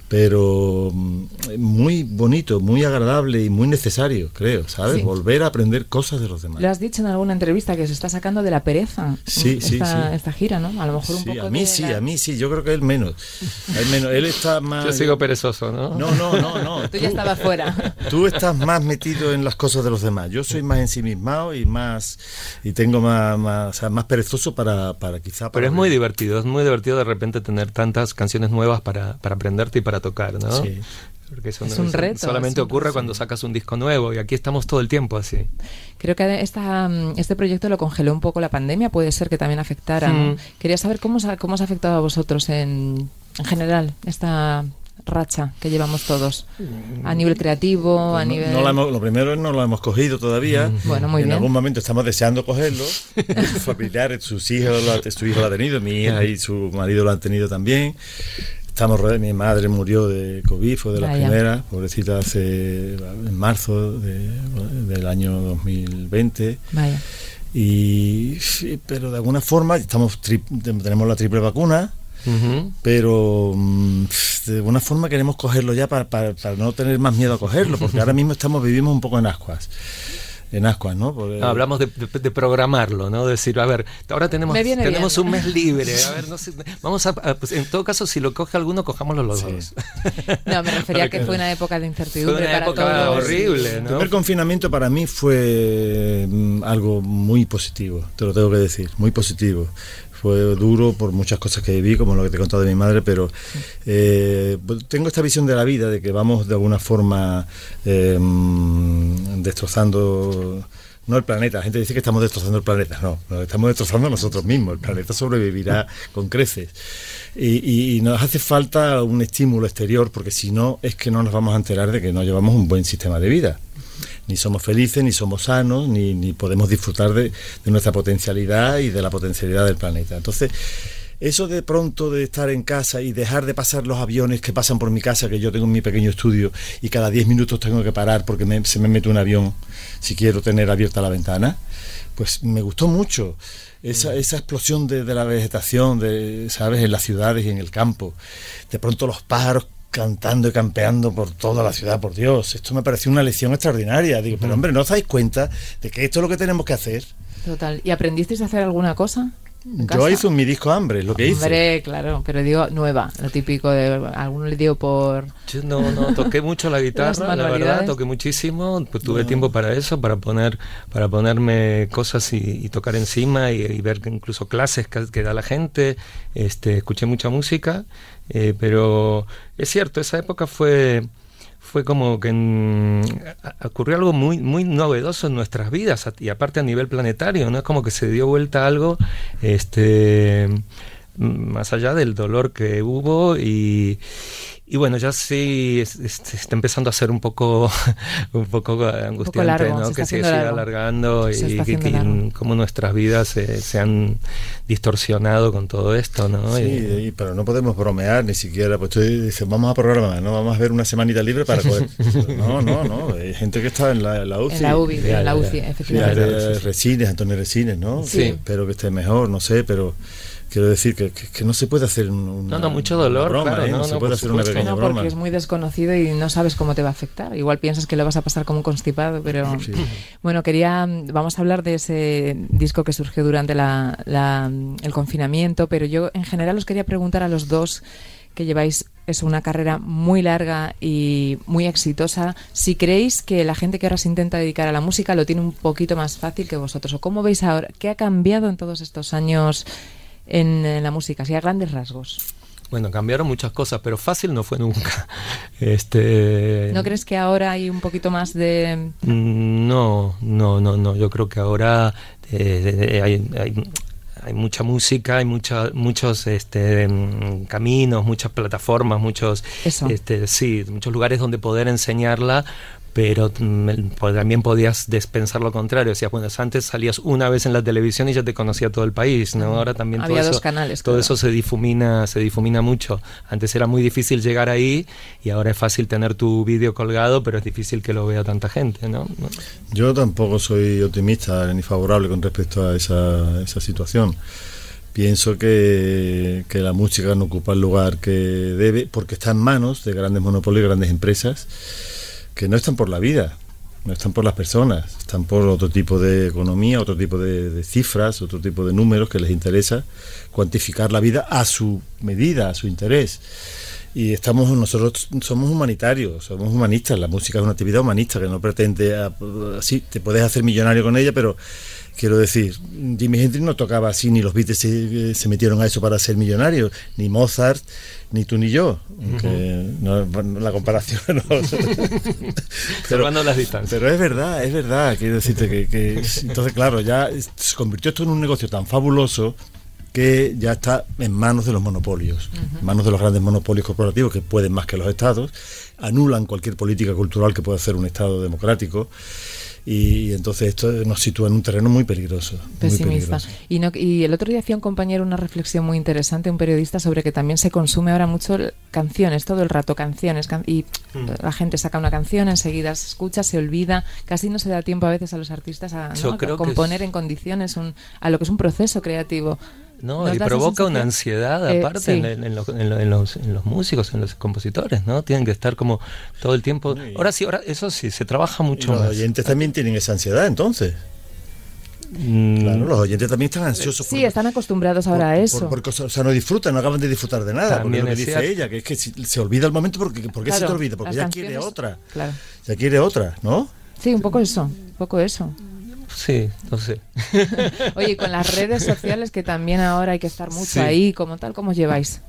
pero mm, muy bonito, muy agradable y muy necesario, creo, ¿sabes? Volver a aprender cosas de los demás. Lo has dicho en alguna entrevista que se está sacando de la pereza sí, sí, esta, gira, ¿no? A lo mejor un poco a mí sí, a mí sí, yo creo que él menos. Él menos, él está [laughs] más Yo sigo perezoso, ¿no? No, no, no, no. [laughs] tú, ya estabas fuera. [laughs] Tú estás más metido en las cosas de los demás. Yo soy más ensimismado y más y tengo más, más, o sea, más perezoso para, para quizá Pero es muy divertido, es muy divertido de repente tener tantas canciones nuevas para, para aprenderte y para tocar, ¿no? Sí. Porque es un reto. Solamente ocurre cuando sacas un disco nuevo y aquí estamos todo el tiempo así. Creo que esta, mm, este proyecto lo congeló un poco la pandemia, puede ser que también afectara. Mm. Quería saber cómo, cómo os ha afectado a vosotros en, en general esta racha que llevamos todos a nivel creativo, a nivel... lo primero es no lo hemos cogido todavía. Bueno, muy en algún momento estamos deseando cogerlo. [laughs] familiares, sus hijos, su hijo lo ha tenido, mi hija y su marido lo han tenido también. Estamos mi madre murió de COVID, fue de la primera, pobrecita, hace en marzo del año 2020. Y, pero de alguna forma estamos tenemos la triple vacuna, pero mm, de alguna forma queremos cogerlo ya para, para, no tener más miedo a cogerlo, porque [laughs] ahora mismo estamos vivimos un poco en ascuas en Ascuas, ¿no? hablamos de, programarlo, ¿no? Decir, a ver, ahora tenemos, tenemos un mes libre, a [laughs] ver, no sé, vamos a, pues, en todo caso, si lo coge alguno, cojámoslo los dos. No, me refería a que, fue una época de incertidumbre. Fue una época horrible, El primer confinamiento para mí fue mm, algo muy positivo, te lo tengo que decir, muy positivo fue duro por muchas cosas que viví, como lo que te he contado de mi madre, pero eh, pues, tengo esta visión de la vida, de que vamos de alguna forma em, destrozando no el planeta. La gente dice que estamos destrozando el planeta. No, nos estamos destrozando nosotros mismos. El planeta sobrevivirá con creces. Y, nos hace falta un estímulo exterior, porque si no, es que no nos vamos a enterar de que no llevamos un buen sistema de vida ni somos felices, ni somos sanos, ni, ni podemos disfrutar de, nuestra potencialidad y de la potencialidad del planeta. Entonces, eso de pronto de estar en casa y dejar de pasar los aviones que pasan por mi casa, que yo tengo en mi pequeño estudio, y cada 10 minutos tengo que parar porque se me mete un avión si quiero tener abierta la ventana, pues me gustó mucho. Esa, esa explosión de, de la vegetación, de, ¿sabes?, en las ciudades y en el campo. De pronto los pájaros cantando y campeando por toda la ciudad, por Dios. Esto me pareció una lección extraordinaria. Digo, pero hombre, ¿no os dais cuenta de que esto es lo que tenemos que hacer? Total. ¿Y aprendisteis a hacer alguna cosa? Yo hice mi disco Hambre, lo que hice. Hombre, claro, pero digo nueva, lo típico de alguno le dio por. no, no, toqué mucho la [laughs] guitarra, la verdad, toqué muchísimo, pues tuve tiempo para eso, para poner, para ponerme cosas y, tocar encima y, ver incluso clases que, da la gente, este, escuché mucha música, eh, pero es cierto, esa época fue fue como que ocurrió algo muy, muy novedoso en nuestras vidas y aparte a nivel planetario, ¿no? Es como que se dio vuelta algo, este más allá del dolor que hubo y, y bueno, ya sí está empezando a ser un poco [laughs] un poco angustiante, ¿no? que se siga alargando y, que, cómo nuestras vidas se, han distorsionado con todo esto, ¿no? Sí, pero no podemos bromear ni siquiera, pues tú dices, vamos a programar, ¿no? Vamos a ver una semanita libre para poder... [laughs] No, no, no, hay gente que está en la, UCI. En la UCI, en la UCI, efectivamente. Resines, Antonio Resines, ¿no? Sí. Espero que esté mejor, no sé, pero... Quiero decir que, que, no se puede hacer una, no, no, mucho dolor, broma, ¿eh? no, se puede hacer una pequeña broma. porque es muy desconocido y no sabes cómo te va a afectar. Igual piensas que lo vas a pasar como un constipado, pero [clears throat] bueno, quería, vamos a hablar de ese disco que surgió durante la, el confinamiento, pero yo en general os quería preguntar a los dos que lleváis es una carrera muy larga y muy exitosa. Si creéis que la gente que ahora se intenta dedicar a la música lo tiene un poquito más fácil que vosotros, o cómo veis ahora, qué ha cambiado en todos estos años en, la música, así a grandes rasgos? Bueno, cambiaron muchas cosas, pero fácil no fue nunca. [laughs] Este... ¿No crees que ahora hay un poquito más de...? Mm, no, no, no, no. Yo creo que ahora eh, hay, hay, mucha música, hay mucha, muchos este, mm, caminos, muchas plataformas, muchos, este, sí, muchos lugares donde poder enseñarla pero mm, pues, también podías despensar lo contrario. O sea, bueno, antes salías una vez en la televisión y ya te conocía todo el país, ¿no? Ahora también Había todo dos eso, canales, todo eso se difumina, se difumina mucho. Antes era muy difícil llegar ahí y ahora es fácil tener tu vídeo colgado, pero es difícil que lo vea tanta gente, ¿no? Yo tampoco soy optimista ni favorable con respecto a esa, esa situación pienso que, que, la música no ocupa el lugar que debe porque está en manos de grandes monopolios y grandes empresas que no están por la vida, no están por las personas, están por otro tipo de economía, otro tipo de, cifras, otro tipo de números que les interesa cuantificar la vida a su medida, a su interés. Y estamos nosotros somos humanitarios, somos humanistas. La música es una actividad humanista que no pretende así, te puedes hacer millonario con ella, pero quiero decir, Jimi Hendrix no tocaba así, ni los Beatles se, se metieron a eso para ser millonarios, ni Mozart, ni tú ni yo, la comparación [laughs] no. pero, las distancias. Pero es verdad, es verdad, quiero decirte que, entonces claro, ya se convirtió esto en un negocio tan fabuloso que ya está en manos de los monopolios, en manos de los grandes monopolios corporativos que pueden más que los estados, anulan cualquier política cultural que pueda hacer un estado democrático y, entonces esto nos sitúa en un terreno muy peligroso. Pesimista. Y, no, y el otro día hacía un compañero una reflexión muy interesante, un periodista, sobre que también se consume ahora mucho canciones, todo el rato canciones, y mm. la gente saca una canción, enseguida se escucha, se olvida, casi no se da tiempo a veces a los artistas a, componer en condiciones un, a lo que es un proceso creativo. No, y provoca una ansiedad eh, aparte en, los, en, los, músicos, en los compositores, ¿no? Tienen que estar como todo el tiempo. Ahora sí, ahora eso sí, se trabaja mucho los oyentes también tienen esa ansiedad, entonces. Mm. Claro, los oyentes también están ansiosos. Sí, están acostumbrados ahora a eso. porque, o sea, no disfrutan, no acaban de disfrutar de nada. porque lo que dice ella, que es que se olvida el momento porque ¿por qué se te olvida? Porque ya quiere otra. Claro. Ya quiere otra, ¿no? Sí, un poco eso, un poco eso. Sí, no sé. [laughs] Oye, con las redes sociales que también ahora hay que estar mucho ahí, como tal, ¿cómo os lleváis?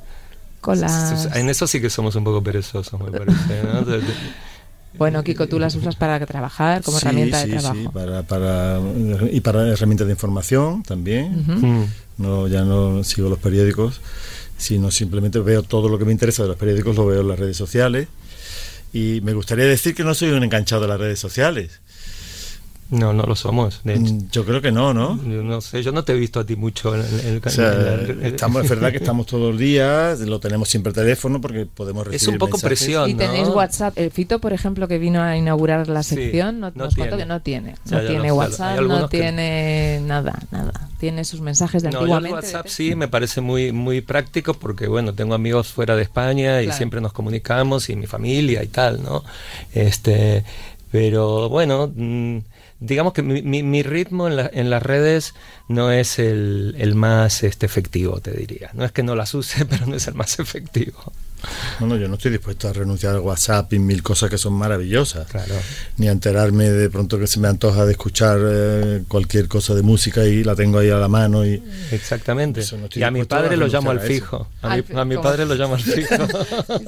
Con las... En eso sí que somos un poco perezosos, me parece. Bueno, Kiko, tú las usas para trabajar, como herramienta de trabajo. Sí, para, para, y para herramientas de información también. Mm. no, ya no sigo los periódicos, sino simplemente veo todo lo que me interesa de los periódicos, lo veo en las redes sociales. Y me gustaría decir que no soy un enganchado de las redes sociales. No, no lo somos. Mm, yo creo que no, ¿no? Yo no sé, yo no te he visto a ti mucho en, el canal. estamos, es verdad que estamos todos los días, lo tenemos siempre teléfono porque podemos recibir Es un poco presión, Y tenéis WhatsApp. El Fito, por ejemplo, que vino a inaugurar la sección, no, nos tiene. que no tiene. No tiene WhatsApp, no tiene nada, nada. Tiene sus mensajes de no, antiguamente. WhatsApp sí me parece muy, muy práctico porque, bueno, tengo amigos fuera de España y siempre nos comunicamos y mi familia y tal, ¿no? Este, pero bueno... Mm, digamos que mi, mi, ritmo en, en, las redes no es el, el, más este, efectivo, te diría. No es que no las use, [laughs] pero no es el más efectivo. Bueno, yo no estoy dispuesto a renunciar al WhatsApp y mil cosas que son maravillosas. Claro. Ni a enterarme de pronto que se me antoja de escuchar eh, cualquier cosa de música y la tengo ahí a la mano. y Exactamente. y a mi padre lo llamo al fijo. A, mi, padre lo llamo al fijo.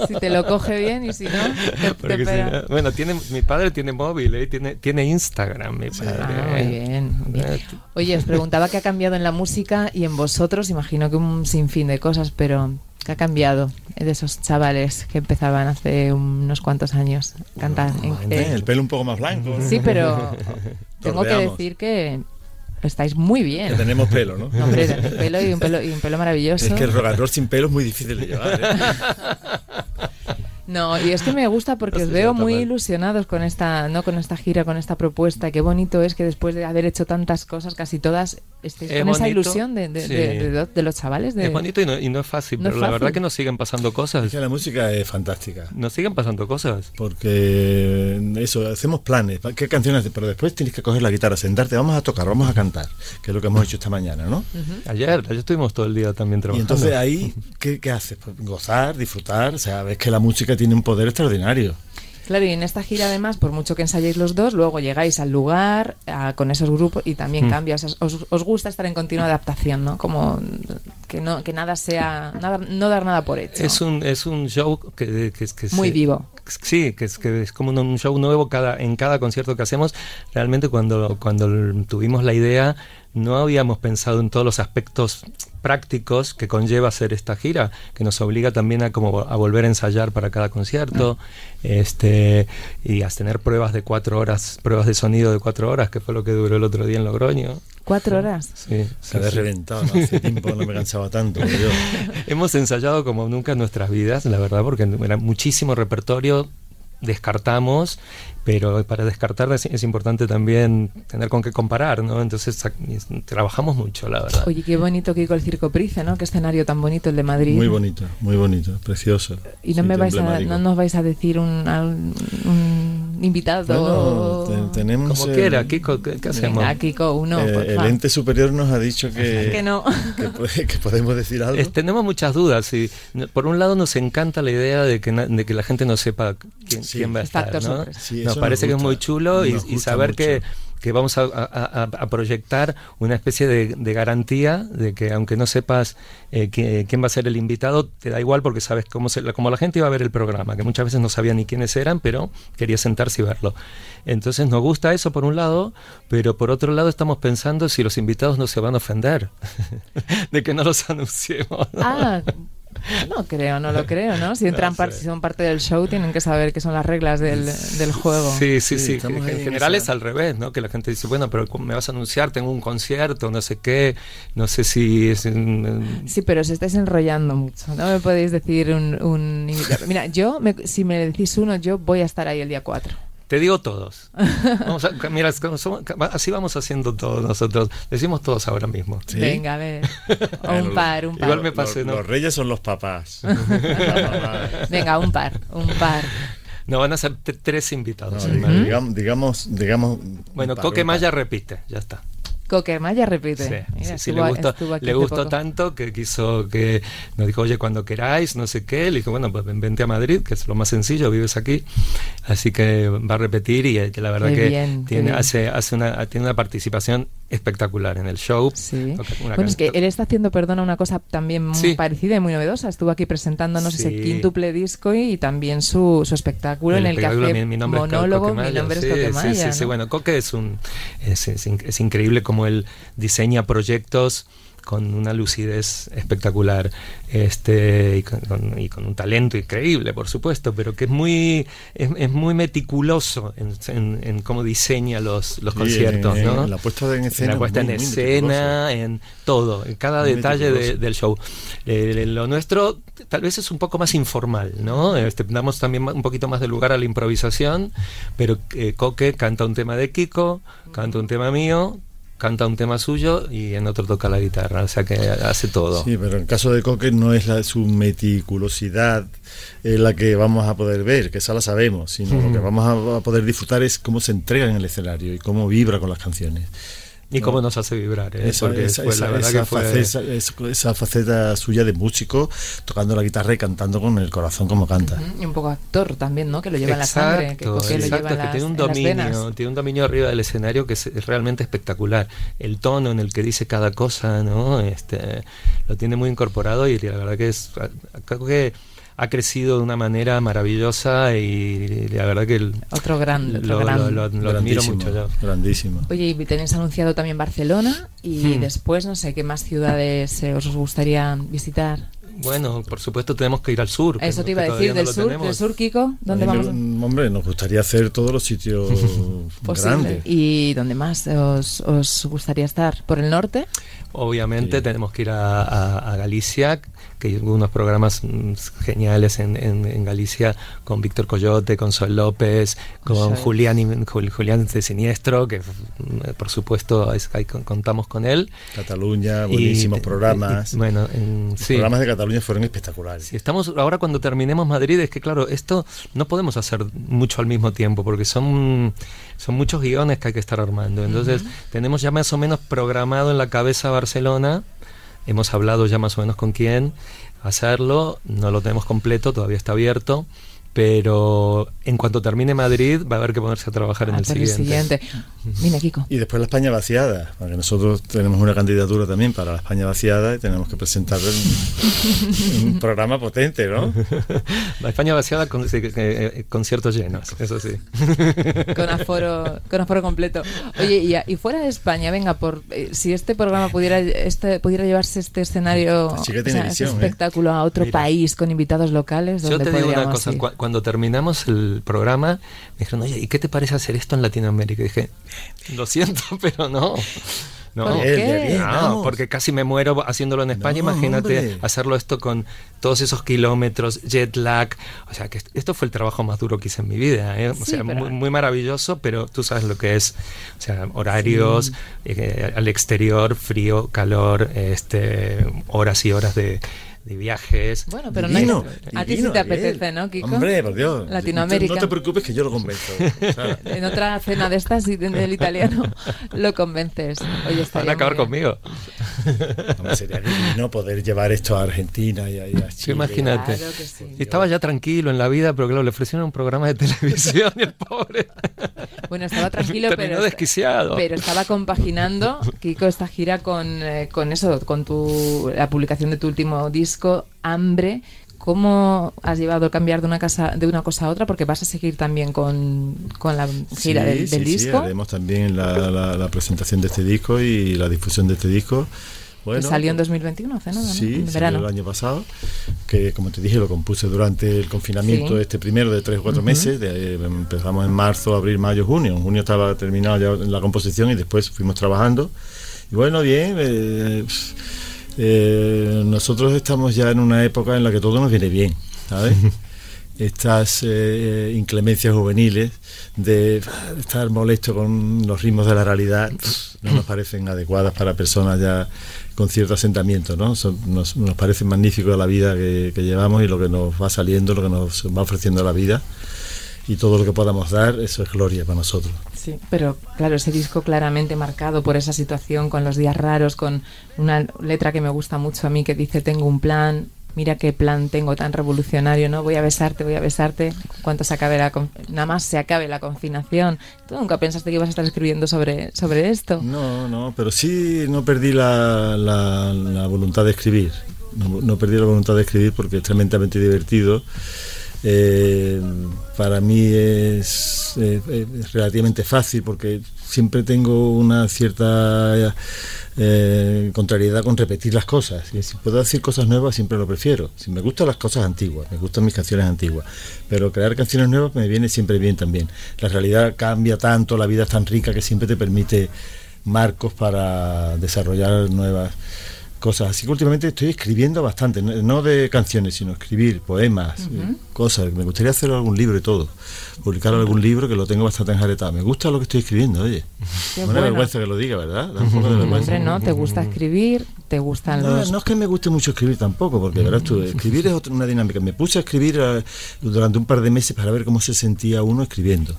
si te lo coge bien y si no, bueno, tiene, mi padre tiene móvil, ¿eh? tiene, tiene Instagram. Mi padre, ah, muy bien, Oye, os preguntaba qué ha cambiado en la música y en vosotros. Imagino que un sinfín de cosas, pero ¿Qué ha cambiado de esos chavales que empezaban hace unos cuantos años a cantar? el pelo un poco más blanco. Sí, pero [laughs] tengo que decir que estáis muy bien. Que tenemos pelo, ¿no? hombre, pelo y un pelo, y un pelo maravilloso. Es que el rogador sin pelo es muy difícil de llevar. ¿eh? [laughs] No, y es que me gusta porque [laughs] os veo muy ilusionados con esta, no con esta gira, con esta propuesta. Qué bonito es que después de haber hecho tantas cosas, casi todas, estéis con esa ilusión de, de, los chavales. Es bonito y no, y no es fácil, pero la verdad que nos siguen pasando cosas. que la música es fantástica. Nos siguen pasando cosas. Porque eso, hacemos planes, qué canciones, pero después tienes que coger la guitarra, sentarte, vamos a tocar, vamos a cantar, que es lo que hemos hecho esta mañana, ¿no? Ayer, ayer estuvimos todo el día también trabajando. Y entonces ahí, ¿qué, qué haces? Pues gozar, disfrutar, o sea, ves que la música tiene un poder extraordinario. Claro, y en esta gira además, por mucho que ensayéis los dos, luego llegáis al lugar con esos grupos y también mm. cambias. Os, gusta estar en continua adaptación, ¿no? Como que no que nada sea, nada, no dar nada por hecho. Es un, es un show que, que, que Muy vivo. Sí, que es, que es como un show nuevo cada, en cada concierto que hacemos. Realmente cuando, cuando tuvimos la idea no habíamos pensado en todos los aspectos prácticos que conlleva hacer esta gira, que nos obliga también a como a volver a ensayar para cada concierto, este y a tener pruebas de cuatro horas, pruebas de sonido de cuatro horas, que fue lo que duró el otro día en Logroño. ¿Cuatro horas? Sí. Se había reventado, hace tiempo no me cansaba tanto. [laughs] Hemos ensayado como nunca en nuestras vidas, la verdad, porque era muchísimo repertorio, descartamos pero para descartar es, importante también tener con qué comparar, ¿no? Entonces trabajamos mucho, la verdad. Oye, qué bonito que con el Circo Price, ¿no? Qué escenario tan bonito el de Madrid. Muy bonito, muy bonito, precioso. Y no me vais a, no nos vais a decir un, un invitado. Bueno, tenemos como quiera, Kiko, ¿qué, hacemos? Kiko, uno. Eh, el ente superior nos ha dicho que que no, [laughs] que, podemos decir algo. tenemos muchas dudas y por un lado nos encanta la idea de que, de que la gente no sepa quién, quién va a estar, ¿no? nos parece que es muy chulo y, saber que, que, vamos a, proyectar una especie de, garantía de que aunque no sepas eh, quién va a ser el invitado, te da igual porque sabes cómo, se, la gente iba a ver el programa, que muchas veces no sabía ni quiénes eran, pero quería sentarse y verlo. Entonces nos gusta eso por un lado, pero por otro lado estamos pensando si los invitados no se van a ofender [laughs] de que no los anunciemos. Ah, No creo, no lo creo, ¿no? Si entran No par- sé. si son parte del show, tienen que saber qué son las reglas del, del juego. Sí, sí, Sí, sí. en en general es al revés, ¿no? Que la gente dice, bueno, pero ¿cómo me vas a anunciar, tengo un concierto, no sé qué, no sé si es... en- Sí, pero os estáis enrollando mucho. No me podéis decir un, un. Mira, yo, me- si me decís uno, yo voy a estar ahí el día 4. Te digo todos. [laughs] Vamos a- mira, somos- así vamos haciendo todos nosotros. Decimos todos ahora mismo. Sí. Venga, a ver. O [laughs] un par, un par. Igual me Los- pasé, ¿no? Los reyes son [laughs] los papás. Venga, un par, un par. No, van a ser tres invitados. No, digamos, digamos, digamos. Bueno, Coque. Maya repite, ya está. Coquermaya repite. Sí, Mira, sí, sí, estuvo- le gustó, le tanto que quiso que nos dijo, oye, cuando queráis, no sé qué. Le dije, bueno, pues ven- vente a Madrid, que es lo más sencillo, vives aquí. Así que va a repetir y eh, que la verdad Qué que bien, tiene, hace, hace una, tiene una participación espectacular en el show. Sí. Bueno, es que él está haciendo, perdona, una cosa también muy Sí. parecida y muy novedosa. Estuvo aquí presentándonos ese Sí. quíntuple disco y, también su, su espectáculo en el que hace mi, mi nombre es Co- monólogo. Coque mi nombre es Sí, Coquemaya. sí, sí, sí. ¿no? Bueno, Coque es un es, es in- es increíble como él diseña proyectos con una lucidez espectacular este y con, con- y con un talento increíble por supuesto pero que es muy es, es muy meticuloso en, en- en cómo diseña los, los conciertos en- ¿no? la puesta en En escena. la puesta muy, en todo, en cada Muy detalle de- del show. Eh, lo nuestro tal vez es un poco más informal, ¿no? Este, damos también un poquito más de lugar a la improvisación, pero eh, Coque canta un tema de Kiko, canta un tema mío, canta un tema suyo y en otro toca la guitarra, o sea que hace todo. Sí, pero en el caso de Coque no es la, su meticulosidad eh, la que vamos a poder ver, que esa la sabemos, sino lo que vamos a, a poder disfrutar es cómo se entrega en el escenario y cómo vibra con las canciones. Y cómo nos hace vibrar, ¿eh? Esa, porque esa- fue esa- la verdad esa que fue... faceta, esa- esa faceta suya de músico, tocando la guitarra y cantando con el corazón como canta. Y un poco actor también, ¿no? Que lo lleva en la sangre. Que, Exacto, lo exacto, lleva que las, tiene un dominio, tiene un dominio arriba del escenario que es, es realmente espectacular. El tono en el que dice cada cosa, ¿no? Este, lo tiene muy incorporado y la verdad que es, creo que ha crecido de una manera maravillosa y la verdad que el- Otro gran, otro lo, gran. lo- lo- lo admiro Grandísimo, mucho yo. grandísimo. Oye, y tenéis anunciado también Barcelona y Hmm. después no sé qué más ciudades eh, os gustaría visitar. Bueno, por supuesto tenemos que ir al sur. Eso te iba a decir, no del sur, tenemos. del sur, Kiko, ¿dónde vamos? me- Hombre, nos gustaría hacer todos los sitios [laughs] grandes. ¿Y dónde más os, os gustaría estar? ¿Por el norte? Obviamente Sí. tenemos que ir a, a- a Galicia, que hay unos programas mm, geniales en, en- en Galicia con Víctor Coyote, con Sol López, con Sol. Julián, Julián de Siniestro, que mm, por supuesto es- con- contamos con él. Cataluña, buenísimos y- programas. y- bueno, en- Los sí. programas de Cataluña fueron espectaculares. Si estamos ahora cuando terminemos Madrid, es que claro, esto no podemos hacer mucho al mismo tiempo porque son, son muchos guiones que hay que estar armando. Entonces, tenemos ya más o menos programado en la cabeza Barcelona, hemos hablado ya más o menos con quién hacerlo, no lo tenemos completo, todavía está abierto. Pero en cuanto termine Madrid, va a haber que ponerse a trabajar en el siguiente. Mira, Kiko. Y después la España vaciada, porque nosotros tenemos una candidatura también para la España vaciada y tenemos que presentar un, [laughs] un programa potente, ¿no? La España vaciada con sí, eh, eh, conciertos llenos, eso sí. Con aforo, con aforo completo. Oye, y, a- y fuera de España, venga, por eh, si este programa pudiera este pudiera llevarse este escenario, o este ¿eh? espectáculo a otro Mira. país con invitados locales, Yo ¿dónde te digo una cosa, ir? Cua- cuando terminamos el programa, me dijeron, oye, ¿y qué te parece hacer esto en Latinoamérica? Y dije, lo siento, [laughs] pero no. No, porque casi me muero haciéndolo en España. No, Imagínate hombre. hacerlo esto con todos esos kilómetros, jet lag. O sea, que est- esto fue el trabajo más duro que hice en mi vida. ¿eh? O Sí, sea, pero- muy, muy maravilloso, pero tú sabes lo que es. O sea, horarios, eh, al exterior, frío, calor, este, horas y horas de, de viajes. Bueno, pero no Divino, hay- a ti sí divino, te apetece, ¿no, Kiko? Hombre, por Dios. Latinoamérica. No te preocupes que yo lo convenzo. ¿sabes? [laughs] En otra cena de estas y del italiano lo convences. Oye, Van a acabar conmigo. Hombre, sería divino poder llevar esto a Argentina y a, y a Chile. imagínate. Claro que sí. Y estaba ya tranquilo en la vida, pero claro, le ofrecieron un programa de [laughs] televisión y el pobre. Bueno, estaba tranquilo, Terminó pero, desquiciado. pero estaba compaginando, Kiko, esta gira con, eh, con eso, con tu, la publicación de tu último disco, Hambre. ¿Cómo has llevado a cambiar de una, casa, de una cosa a otra? Porque vas a seguir también con, con la gira Sí, del, del sí, sí, disco. haremos también la, la- la presentación de este disco y la difusión de este disco. que salió en 2021, hace nada, Sí, en verano. el año pasado, que como te dije lo compuse durante el confinamiento este primero de tres o cuatro meses, de, empezamos en marzo, abril, mayo, junio, en junio estaba terminado ya la composición y después fuimos trabajando. Y bueno, bien, eh, eh, nosotros estamos ya en una época en la que todo nos viene bien, ¿sabes? [laughs] Estas eh, inclemencias juveniles de estar molesto con los ritmos de la realidad no nos parecen adecuadas para personas ya con cierto asentamiento, ¿no? nos, nos, parece magnífico la vida que, llevamos y lo que nos va saliendo, lo que nos va ofreciendo la vida y todo lo que podamos dar, eso es gloria para nosotros. Sí, pero claro, ese disco claramente marcado por esa situación, con los días raros, con una letra que me gusta mucho a mí que dice tengo un plan, mira qué plan tengo tan revolucionario, ¿no? Voy a besarte, voy a besarte, cuando se acabe la nada más se acabe la confinación. ¿Tú nunca pensaste que ibas a estar escribiendo sobre, sobre esto? No, no, pero sí no perdí la, la, voluntad de escribir. No, perdí la voluntad de escribir porque es tremendamente divertido. Eh, para mí es, es, relativamente fácil porque siempre tengo una cierta eh, contrariedad con repetir las cosas. Y si puedo decir cosas nuevas, siempre lo prefiero. Si me gustan las cosas antiguas, me gustan mis canciones antiguas, pero crear canciones nuevas me viene siempre bien también. La realidad cambia tanto, la vida es tan rica que siempre te permite marcos para desarrollar nuevas cosas. Así que últimamente estoy escribiendo bastante, no de canciones, sino escribir poemas, eh, cosas. Me gustaría hacer algún libro y todo. Publicar algún libro que lo tengo bastante enjaretado. Me gusta lo que estoy escribiendo, oye. no bueno. vergüenza que lo diga, ¿verdad? de vergüenza. no, te gusta escribir, te gustan no, los... No es que me guste mucho escribir tampoco, porque verás tú, escribir es otra, una dinámica. Me puse a escribir eh, durante un par de meses para ver cómo se sentía uno escribiendo.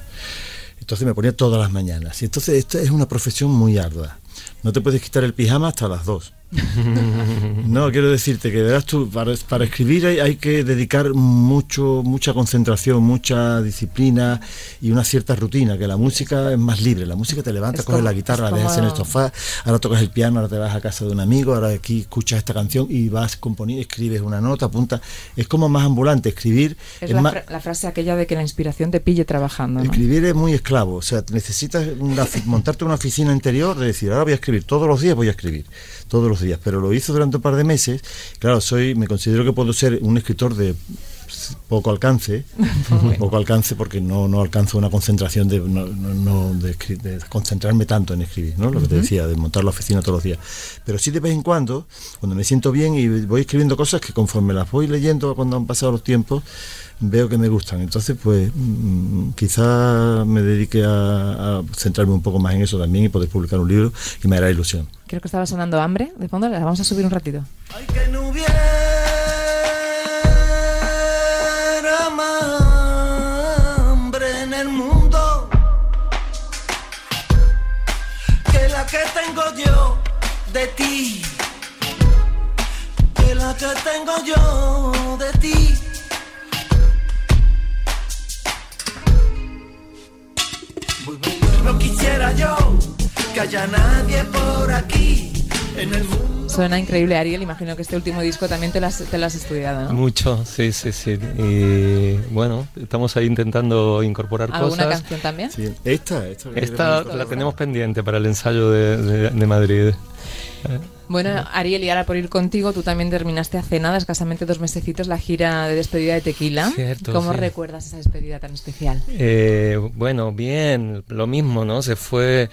Entonces me ponía todas las mañanas. Y entonces esta es una profesión muy ardua. No te puedes quitar el pijama hasta las dos [laughs] no, quiero decirte que verás tú, para, para escribir hay, que dedicar mucho, mucha concentración, mucha disciplina y una cierta rutina, que la música es más libre, la música te levanta, coges la guitarra, la dejas en el sofá, ahora tocas el piano, ahora te vas a casa de un amigo, ahora aquí escuchas esta canción y vas componiendo, escribes una nota, apunta, es como más ambulante, escribir... Es, la, frase aquella de que la inspiración te pille trabajando. Escribir es muy esclavo, o sea, necesitas montarte una oficina interior de decir, ahora voy a escribir, todos los días voy a escribir, todos los días, pero lo hizo durante un par de meses. Claro, soy, me considero que puedo ser un escritor de poco alcance, [laughs] poco alcance porque no, no alcanzo una concentración de, no, de, concentrarme tanto en escribir, ¿no? lo que te decía, de montar la oficina todos los días. Pero sí de vez en cuando, cuando me siento bien y voy escribiendo cosas que conforme las voy leyendo cuando han pasado los tiempos, veo que me gustan. Entonces, pues mm, quizá me dedique a, centrarme un poco más en eso también y poder publicar un libro y me hará ilusión. Creo que estaba sonando hambre de fondo, la vamos a subir un ratito. Ay, que no hubiera más hambre en el mundo que la que tengo yo de ti, que la que tengo yo de ti. No quisiera yo que haya nadie por aquí en el mundo. Suena increíble, Ariel. Imagino que este último disco también te lo has, te has estudiado, ¿no? Mucho, sí, sí, sí. Y bueno, estamos ahí intentando incorporar ¿Alguna cosas. ¿Alguna canción también? Sí. Esta, esta, esta la tenemos pendiente para el ensayo de, de Madrid. Bueno, Ariel, y ahora por ir contigo, tú también terminaste hace nada, escasamente dos mesecitos, la gira de despedida de Tequila. ¿Cómo recuerdas esa despedida tan especial? Eh, bueno, bien, lo mismo, ¿no? Se fue,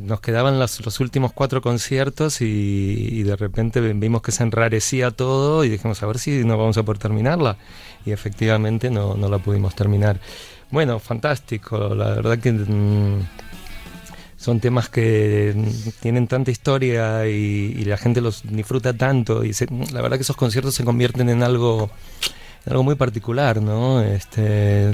nos quedaban los, los últimos cuatro conciertos y, de repente vimos que se enrarecía todo y dijimos, a ver si no vamos a poder terminarla. Y efectivamente no, no la pudimos terminar. Bueno, fantástico, la verdad que... Mm, son temas que tienen tanta historia y, la gente los disfruta tanto y la verdad que esos conciertos se convierten en algo algo muy particular, ¿no? Este,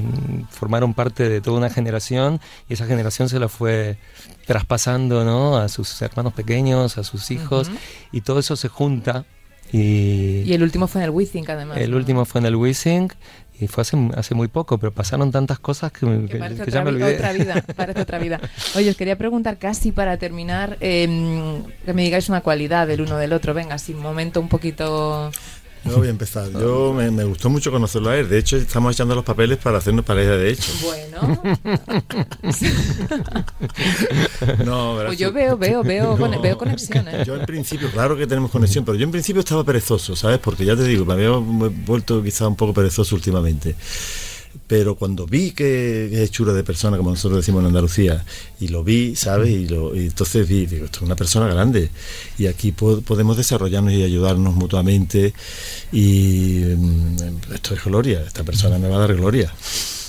formaron parte de toda una generación y esa generación se la fue traspasando, ¿no? A sus hermanos pequeños, a sus hijos y todo eso se junta y, y, el último fue en el Wissing, además. El último fue en el Wissing y fue hace, hace muy poco, pero pasaron tantas cosas que, ya me olvidé. Otra vida, parece otra vida. [laughs] Oye, os quería preguntar casi para terminar, em, que me digáis una cualidad del uno del otro. Venga, sin momento un poquito Yo voy a empezar. Yo me, me, gustó mucho conocerlo a él. De hecho, estamos echando los papeles para hacernos pareja de hecho. Bueno. [laughs] no, pues yo veo, veo, veo, [laughs] no, veo conexiones. Yo en principio, claro que tenemos conexión, pero yo en principio estaba perezoso, ¿sabes? Porque ya te digo, me había vuelto quizá un poco perezoso últimamente pero cuando vi que, es chura de persona, como nosotros decimos en Andalucía, y lo vi, ¿sabes? Y, lo, y entonces vi, digo, esto es una persona grande, y aquí podemos desarrollarnos y ayudarnos mutuamente, y mm, esto es gloria, esta persona me va a dar gloria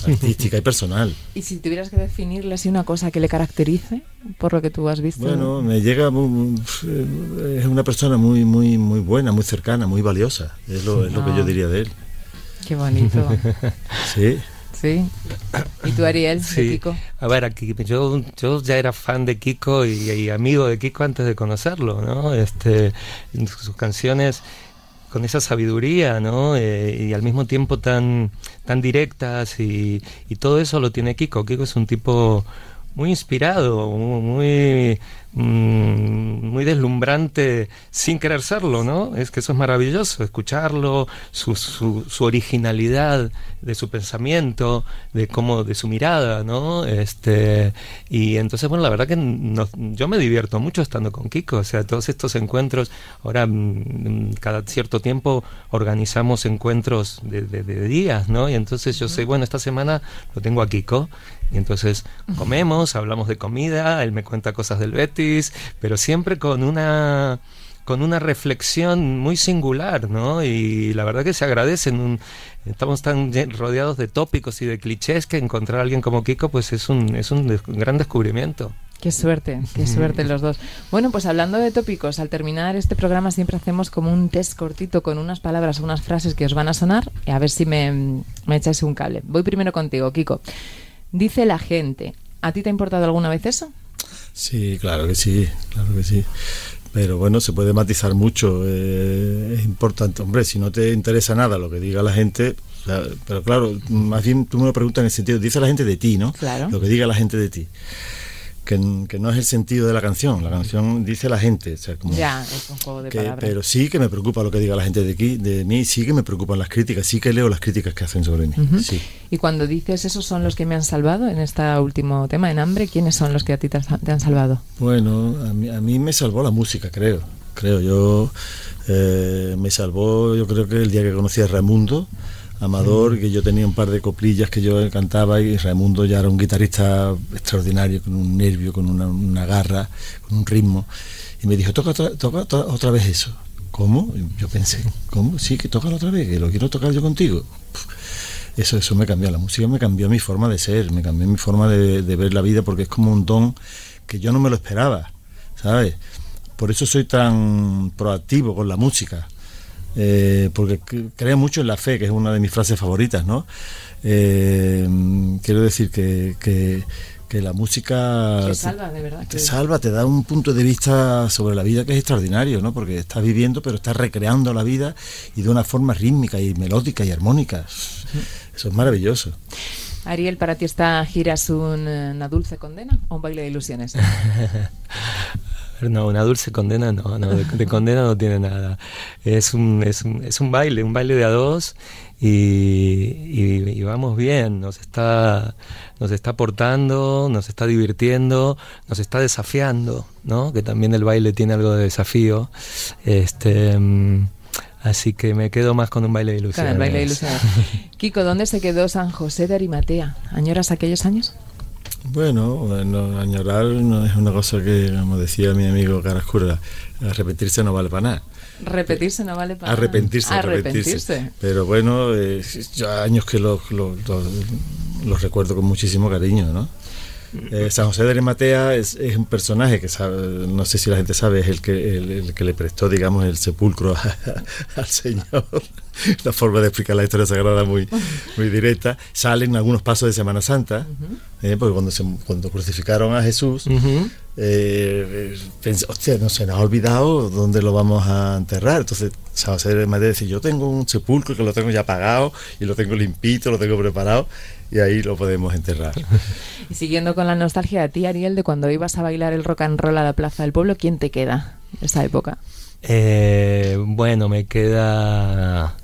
artística y personal. [laughs] ¿Y si tuvieras que definirle así una cosa que le caracterice por lo que tú has visto? Bueno, me llega es una persona muy muy muy buena, muy cercana, muy valiosa. Es lo, es lo que yo ah. diría de él. Qué bonito. [laughs] sí. Sí. ¿Y tú, Ariel, sí. Kiko? A ver, aquí, yo, yo ya era fan de Kiko y, amigo de Kiko antes de conocerlo, ¿no? Este, sus canciones con esa sabiduría, ¿no? Eh, y al mismo tiempo tan, tan directas y, y todo eso lo tiene Kiko. Kiko es un tipo muy inspirado, muy, mm, muy deslumbrante sin querer serlo, ¿no? Es que eso es maravilloso, escucharlo, su, su, su, originalidad de su pensamiento, de cómo, de su mirada, ¿no? Este, y entonces, bueno, la verdad que yo me divierto mucho estando con Kiko, o sea, todos estos encuentros, ahora mm, cada cierto tiempo organizamos encuentros de, de, de días, ¿no? Y entonces yo sé, bueno, esta semana lo tengo a Kiko, y entonces comemos, hablamos de comida, él me cuenta cosas del Betis, pero siempre con una con una reflexión muy singular, ¿no? Y la verdad que se agradece. Un, estamos tan rodeados de tópicos y de clichés que encontrar a alguien como Kiko, pues es un, es un gran descubrimiento. Qué suerte, qué suerte los dos. Bueno, pues hablando de tópicos, al terminar este programa siempre hacemos como un test cortito con unas palabras, unas frases que os van a sonar, y a ver si me, me echáis un cable. Voy primero contigo, Kiko. Dice la gente. ¿A ti te ha importado alguna vez eso? Sí, claro que sí, claro que sí. Pero bueno, se puede matizar mucho. Eh, es importante, hombre, si no te interesa nada lo que diga la gente, pero claro, más bien tú me lo preguntas en el sentido, dice la gente de ti, ¿no? Claro. Lo que diga la gente de ti que, no es el sentido de la canción. La canción dice la gente. ya, es un juego de palabras. Pero sí que me preocupa lo que diga la gente de aquí, de mí, sí que me preocupan las críticas, sí que leo las críticas que hacen sobre mí. sí. Y cuando dices esos son los que me han salvado en este último tema, en hambre, ¿quiénes son los que a ti te, han salvado? Bueno, a mí, a mí me salvó la música, creo. Creo, yo eh, me salvó, yo creo que el día que conocí a Raimundo Amador, que yo tenía un par de coplillas que yo cantaba y Raimundo ya era un guitarrista extraordinario, con un nervio, con una, garra, con un ritmo. Y me dijo, toca, toca, otra vez eso. ¿Cómo? yo pensé, ¿cómo? Sí, que toca otra vez, que lo quiero tocar yo contigo. Eso, eso me cambió, la música me cambió mi forma de ser, me cambió mi forma de, de ver la vida, porque es como un don que yo no me lo esperaba, ¿sabes? Por eso soy tan proactivo con la música eh, porque creo mucho en la fe, que es una de mis frases favoritas, ¿no? Eh, quiero decir que, que, la música te salva, de verdad. Te salva, te da un punto de vista sobre la vida que es extraordinario, ¿no? Porque estás viviendo, pero estás recreando la vida y de una forma rítmica y melódica y armónica. Eso es maravilloso. Ariel, ¿para ti esta gira es una dulce condena o un baile de ilusiones? [laughs] No, una dulce condena no, no de, condena no tiene nada. Es un, es un, es un baile, un baile de a dos y, vamos bien, nos está, nos está aportando, nos está divirtiendo, nos está desafiando, ¿no? Que también el baile tiene algo de desafío. Este, mm, así que me quedo más con un baile de ilusiones. baile de ilusiones. [laughs] Kiko, ¿dónde se quedó San José de Arimatea? ¿Añoras aquellos años? Bueno, bueno, añorar no es una cosa que, como decía mi amigo Carascura, repetirse no vale para nada. Repetirse no vale para arrepentirse, nada. Arrepentirse. Pero bueno, eh, yo años que los, los, los, recuerdo con muchísimo cariño, ¿no? Eh, San José de Arimatea es, es, un personaje que sabe, no sé si la gente sabe, es el que, el, que le prestó, digamos, el sepulcro [laughs] al Señor. La forma de explicar la historia sagrada muy, muy directa. Salen algunos pasos de Semana Santa, eh, porque cuando, se, cuando crucificaron a Jesús, eh, pensé, hostia, no se nos ha olvidado dónde lo vamos a enterrar. Entonces, San José de Arimatea dice, yo tengo un sepulcro que lo tengo ya pagado y lo tengo limpito, lo tengo preparado y ahí lo podemos enterrar. [laughs] y siguiendo con la nostalgia de ti, Ariel, de cuando ibas a bailar el rock and roll a la Plaza del Pueblo, ¿quién te queda esa época? Eh, bueno, me queda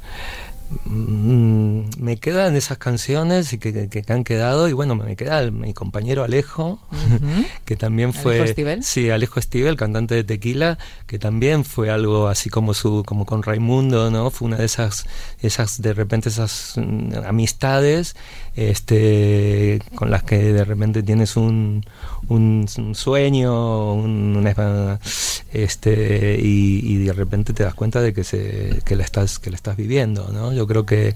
Mm, me quedan esas canciones y que, que, han quedado y bueno me queda mi compañero Alejo [laughs] que también fue ¿Alejo sí Alejo Stivel cantante de Tequila que también fue algo así como su como con Raimundo no fue una de esas esas de repente esas mm, amistades este con las que de repente tienes un, un, sueño un, este y, de repente te das cuenta de que se que la estás que la estás viviendo no yo creo que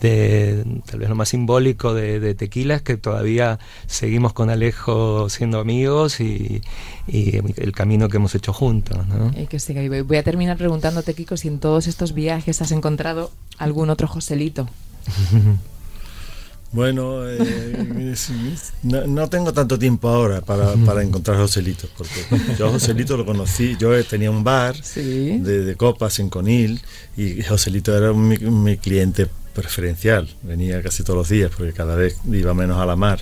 tal vez lo más simbólico de, Tequila es que todavía seguimos con Alejo siendo amigos y, el camino que hemos hecho juntos. ¿no? que siga Voy a terminar preguntándote, Kiko, si en todos estos viajes has encontrado algún otro Joselito. [laughs] Bueno, eh, [laughs] no, tengo tanto tiempo ahora para, para encontrar Joselito, porque yo a Joselito lo conocí, yo tenía un bar de, copas en Conil y Joselito era mi, mi, cliente preferencial, venía casi todos los días porque cada vez iba menos a la mar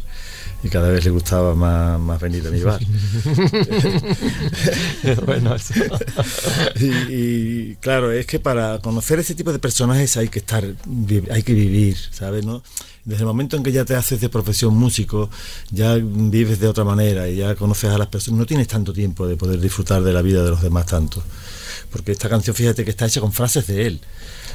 y cada vez le gustaba más, más venir a mi bar. [laughs] bueno, [laughs] y, claro, es que para conocer ese tipo de personajes hay que estar, hay que vivir, ¿sabes? ¿no? Desde el momento en que ya te haces de profesión músico, ya vives de otra manera y ya conoces a las personas, no tienes tanto tiempo de poder disfrutar de la vida de los demás tanto. Porque esta canción, fíjate que está hecha con frases de él.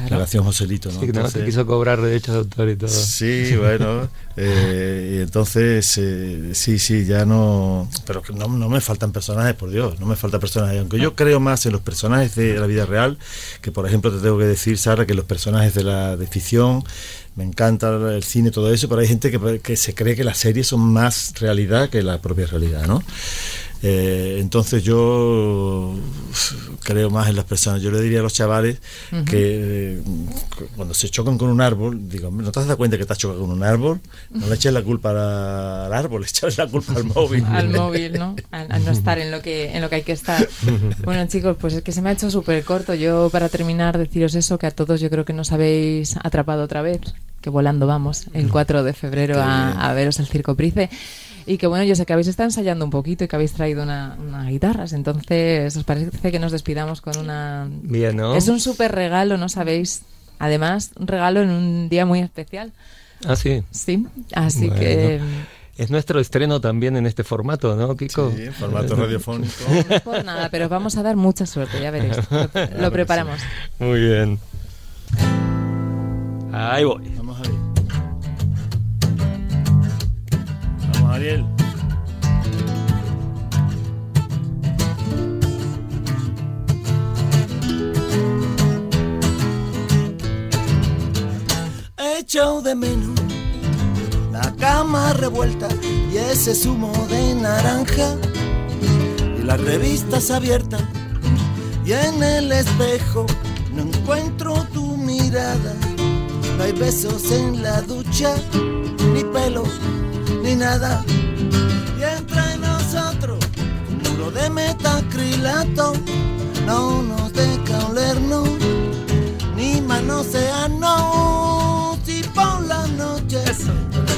La canción Joselito, ¿no? Sí, que no se quiso cobrar derechos de autor y todo. Sí, bueno. Eh, y entonces, eh, sí, sí, ya no. Pero no, no me faltan personajes, por Dios, no me faltan personajes. Aunque yo creo más en los personajes de la vida real, que por ejemplo te tengo que decir, Sara, que los personajes de la de ficción me encanta el cine, todo eso, pero hay gente que, que, se cree que las series son más realidad que la propia realidad, ¿no? Eh, entonces yo creo más en las personas. Yo le diría a los chavales que eh, cuando se chocan con un árbol, digo, ¿no te has dado cuenta que te has chocado con un árbol? No le eches la culpa al árbol, [laughs] le eches la culpa al móvil. al móvil, ¿no? Al, no estar en lo, que, en lo que hay que estar. Bueno, chicos, pues es que se me ha hecho súper corto. Yo, para terminar, deciros eso, que a todos yo creo que nos habéis atrapado otra vez, que volando vamos el 4 de febrero a, a veros al Circo Price. Y que bueno, yo sé que habéis estado ensayando un poquito y que habéis traído una, una guitarras. Entonces, ¿os parece que nos despidamos con una. Bien, ¿no? Es un súper regalo, ¿no sabéis? Además, un regalo en un día muy especial. Ah, sí. Sí, así que. Es nuestro estreno también en este formato, ¿no, Kiko? Sí, formato radiofónico. No [laughs] por nada, pero vamos a dar mucha suerte, ya veréis. Lo, [laughs] preparamos. Muy bien. Ahí voy. Ariel. Echo de menos la cama revuelta y ese zumo de naranja y las revistas abiertas y en el espejo no encuentro tu mirada. No hay besos en la ducha, ni pelo ni nada. Y entre nosotros, un muro de metacrilato no nos deja olernos, ni manosearnos. Si por la noche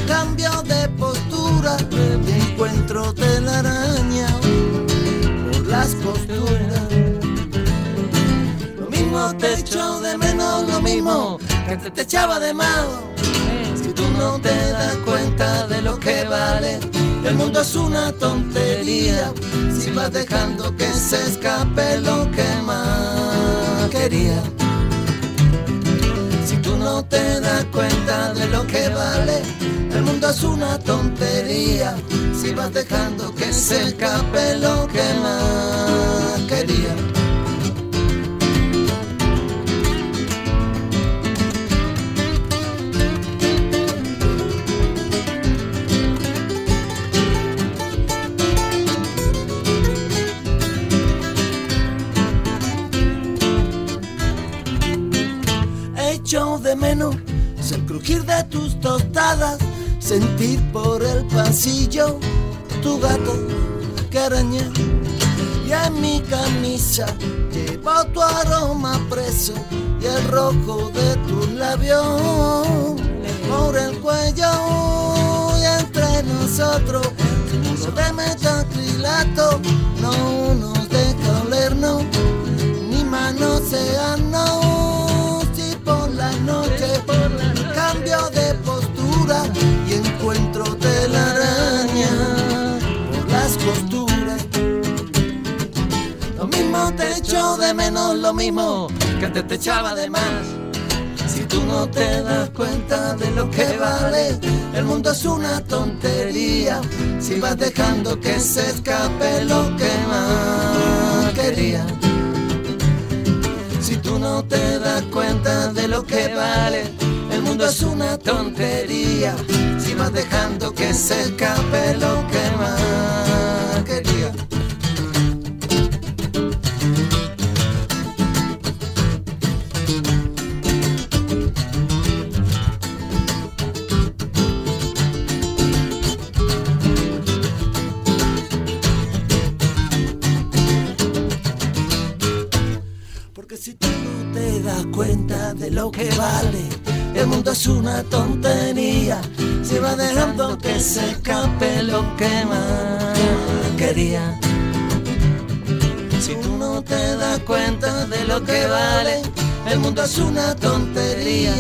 cambio de postura y encuentro telaraña por las posturas. Lo mismo te echo de menos, lo mismo que te echaba de mano no te das cuenta de lo que vale. El mundo es una tontería si vas dejando que se escape lo que más quería. Si tú no te das cuenta de lo que vale, el mundo es una tontería si vas dejando que se escape lo que más quería. Menos es el crujir de tus tostadas, sentir por el pasillo tu gato que araña. Y en mi camisa llevo tu aroma preso y el rojo de tus labios por el cuello y entre nosotros muro de metacrilato no nos deja olernos ni y encuentro telaraña por las costuras. Lo mismo te echo de menos, lo mismo que antes te echaba de más. Si tú no te das cuenta de lo que vale, el mundo es una tontería. Si vas dejando que se escape lo que más quería. Si tú no te das cuenta de lo que vale, mundo es una tontería. Si vas dejando que se escape lo que más es una tontería. Si va dejando que se escape lo que más quería. Si tú no te das cuenta de lo que vale, el mundo es una tontería.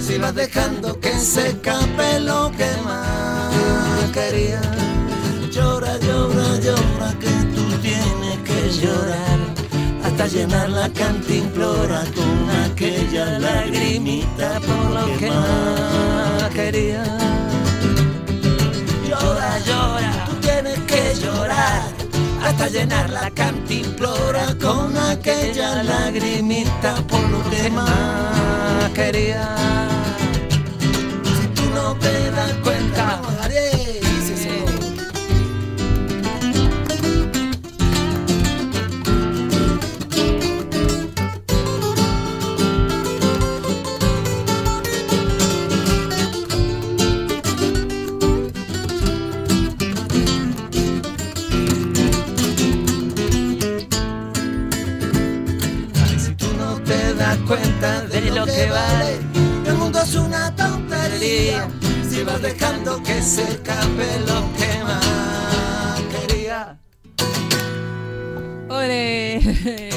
Si vas dejando que se escape lo que más quería. Llora, llora, llora, que tú tienes que llorar hasta llenar la cantimplora con aquella lagrimita por lo que más quería. Llora, llora, tú tienes que llorar hasta llenar la cantimplora con aquella lagrimita por lo que más quería. Si tú no te das cuenta, de lo que vale, el mundo es una tontería. Si vas dejando que se escape lo que más quería. ¡Ole! [laughs]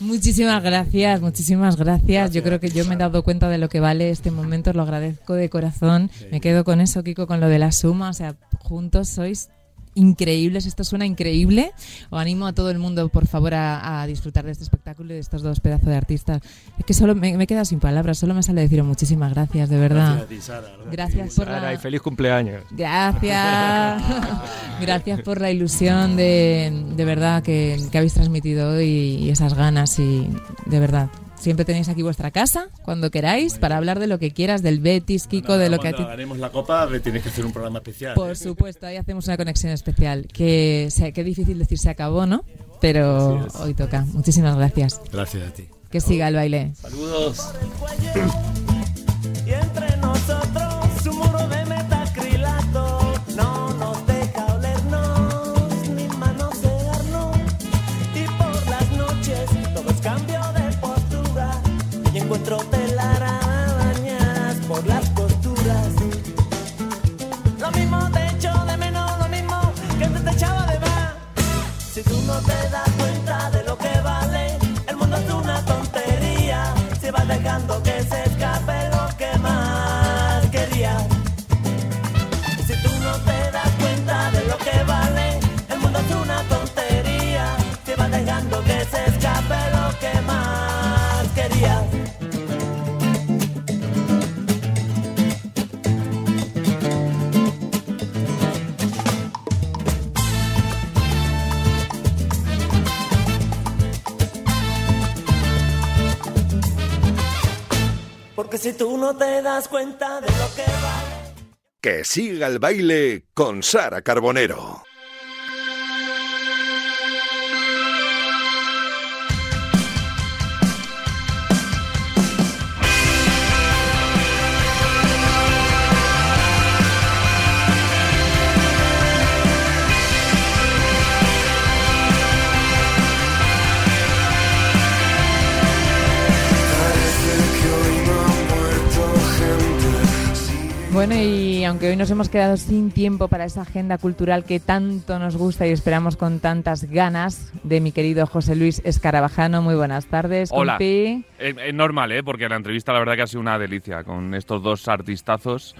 Muchísimas gracias, muchísimas gracias. Yo creo que yo me he dado cuenta de lo que vale este momento, os lo agradezco de corazón. Me quedo con eso, Kiko, con lo de la suma. O sea, juntos sois increíbles, esto suena increíble. Os animo a todo el mundo, por favor, a, a disfrutar de este espectáculo y de estos dos pedazos de artistas. Es que solo me, me he quedado sin palabras, solo me sale deciros muchísimas gracias, de verdad. Gracias por Sara, la... y feliz cumpleaños. Gracias. [laughs] Gracias por la ilusión de, de verdad que, que habéis transmitido hoy y esas ganas y de verdad. Siempre tenéis aquí vuestra casa cuando queráis para hablar de lo que quieras, del Betis, Kiko, de lo que a ti... Cuando ganemos la copa, tienes que hacer un programa especial. Por supuesto, ahí hacemos una conexión especial. Que qué difícil decir se acabó, ¿no? Pero hoy toca. Muchísimas gracias. Gracias a ti. Que siga el baile. Saludos. Y entre nosotros no te das cuenta de lo que vale. Que siga el baile con Sara Carbonero. Bueno, y aunque hoy nos hemos quedado sin tiempo para esa agenda cultural que tanto nos gusta y esperamos con tantas ganas de mi querido José Luis Escarabajano, muy buenas tardes. Hola. compi. Es, es normal, ¿eh? Porque la entrevista la verdad que ha sido una delicia con estos dos artistazos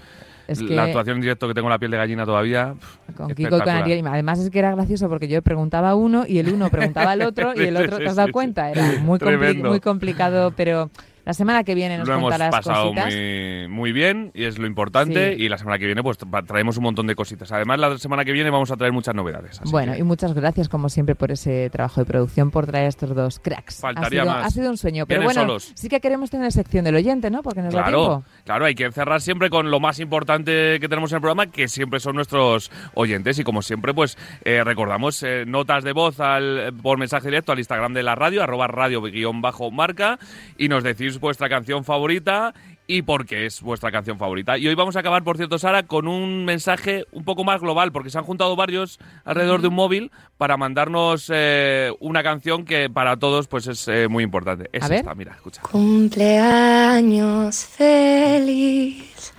Es la que- actuación en directo que tengo la piel de gallina todavía. Con Kiko y con. Ariel. Además es que era gracioso porque yo preguntaba a uno y el uno preguntaba al otro [laughs] y el otro, ¿te has dado cuenta? Era muy, compli- Tremendo. muy complicado, pero la semana que viene nos Lo hemos pasado cositas. muy, muy bien y es lo importante. Sí. Y la semana que viene, pues tra- traemos un montón de cositas. Además, la semana que viene vamos a traer muchas novedades. así Bueno, que- y muchas gracias como siempre por ese trabajo de producción, por traer estos dos cracks. Faltaría ha, sido, más. ha sido un sueño, pero bueno, solos. sí que queremos tener sección del oyente, ¿no? Porque nos da Claro, tiempo. claro, hay que cerrar siempre con lo más importante que tenemos en el programa, que siempre son nuestros oyentes. Y como siempre, pues eh, recordamos eh, notas de voz al, por mensaje directo al Instagram de la radio, arroba radio-marca, y nos decís vuestra canción favorita y por qué es vuestra canción favorita. Y hoy vamos a acabar, por cierto, Sara, con un mensaje un poco más global, porque se han juntado varios alrededor de un móvil para mandarnos eh, una canción que para todos pues es eh, muy importante. Es A ver. mira, escucha. Cumpleaños feliz,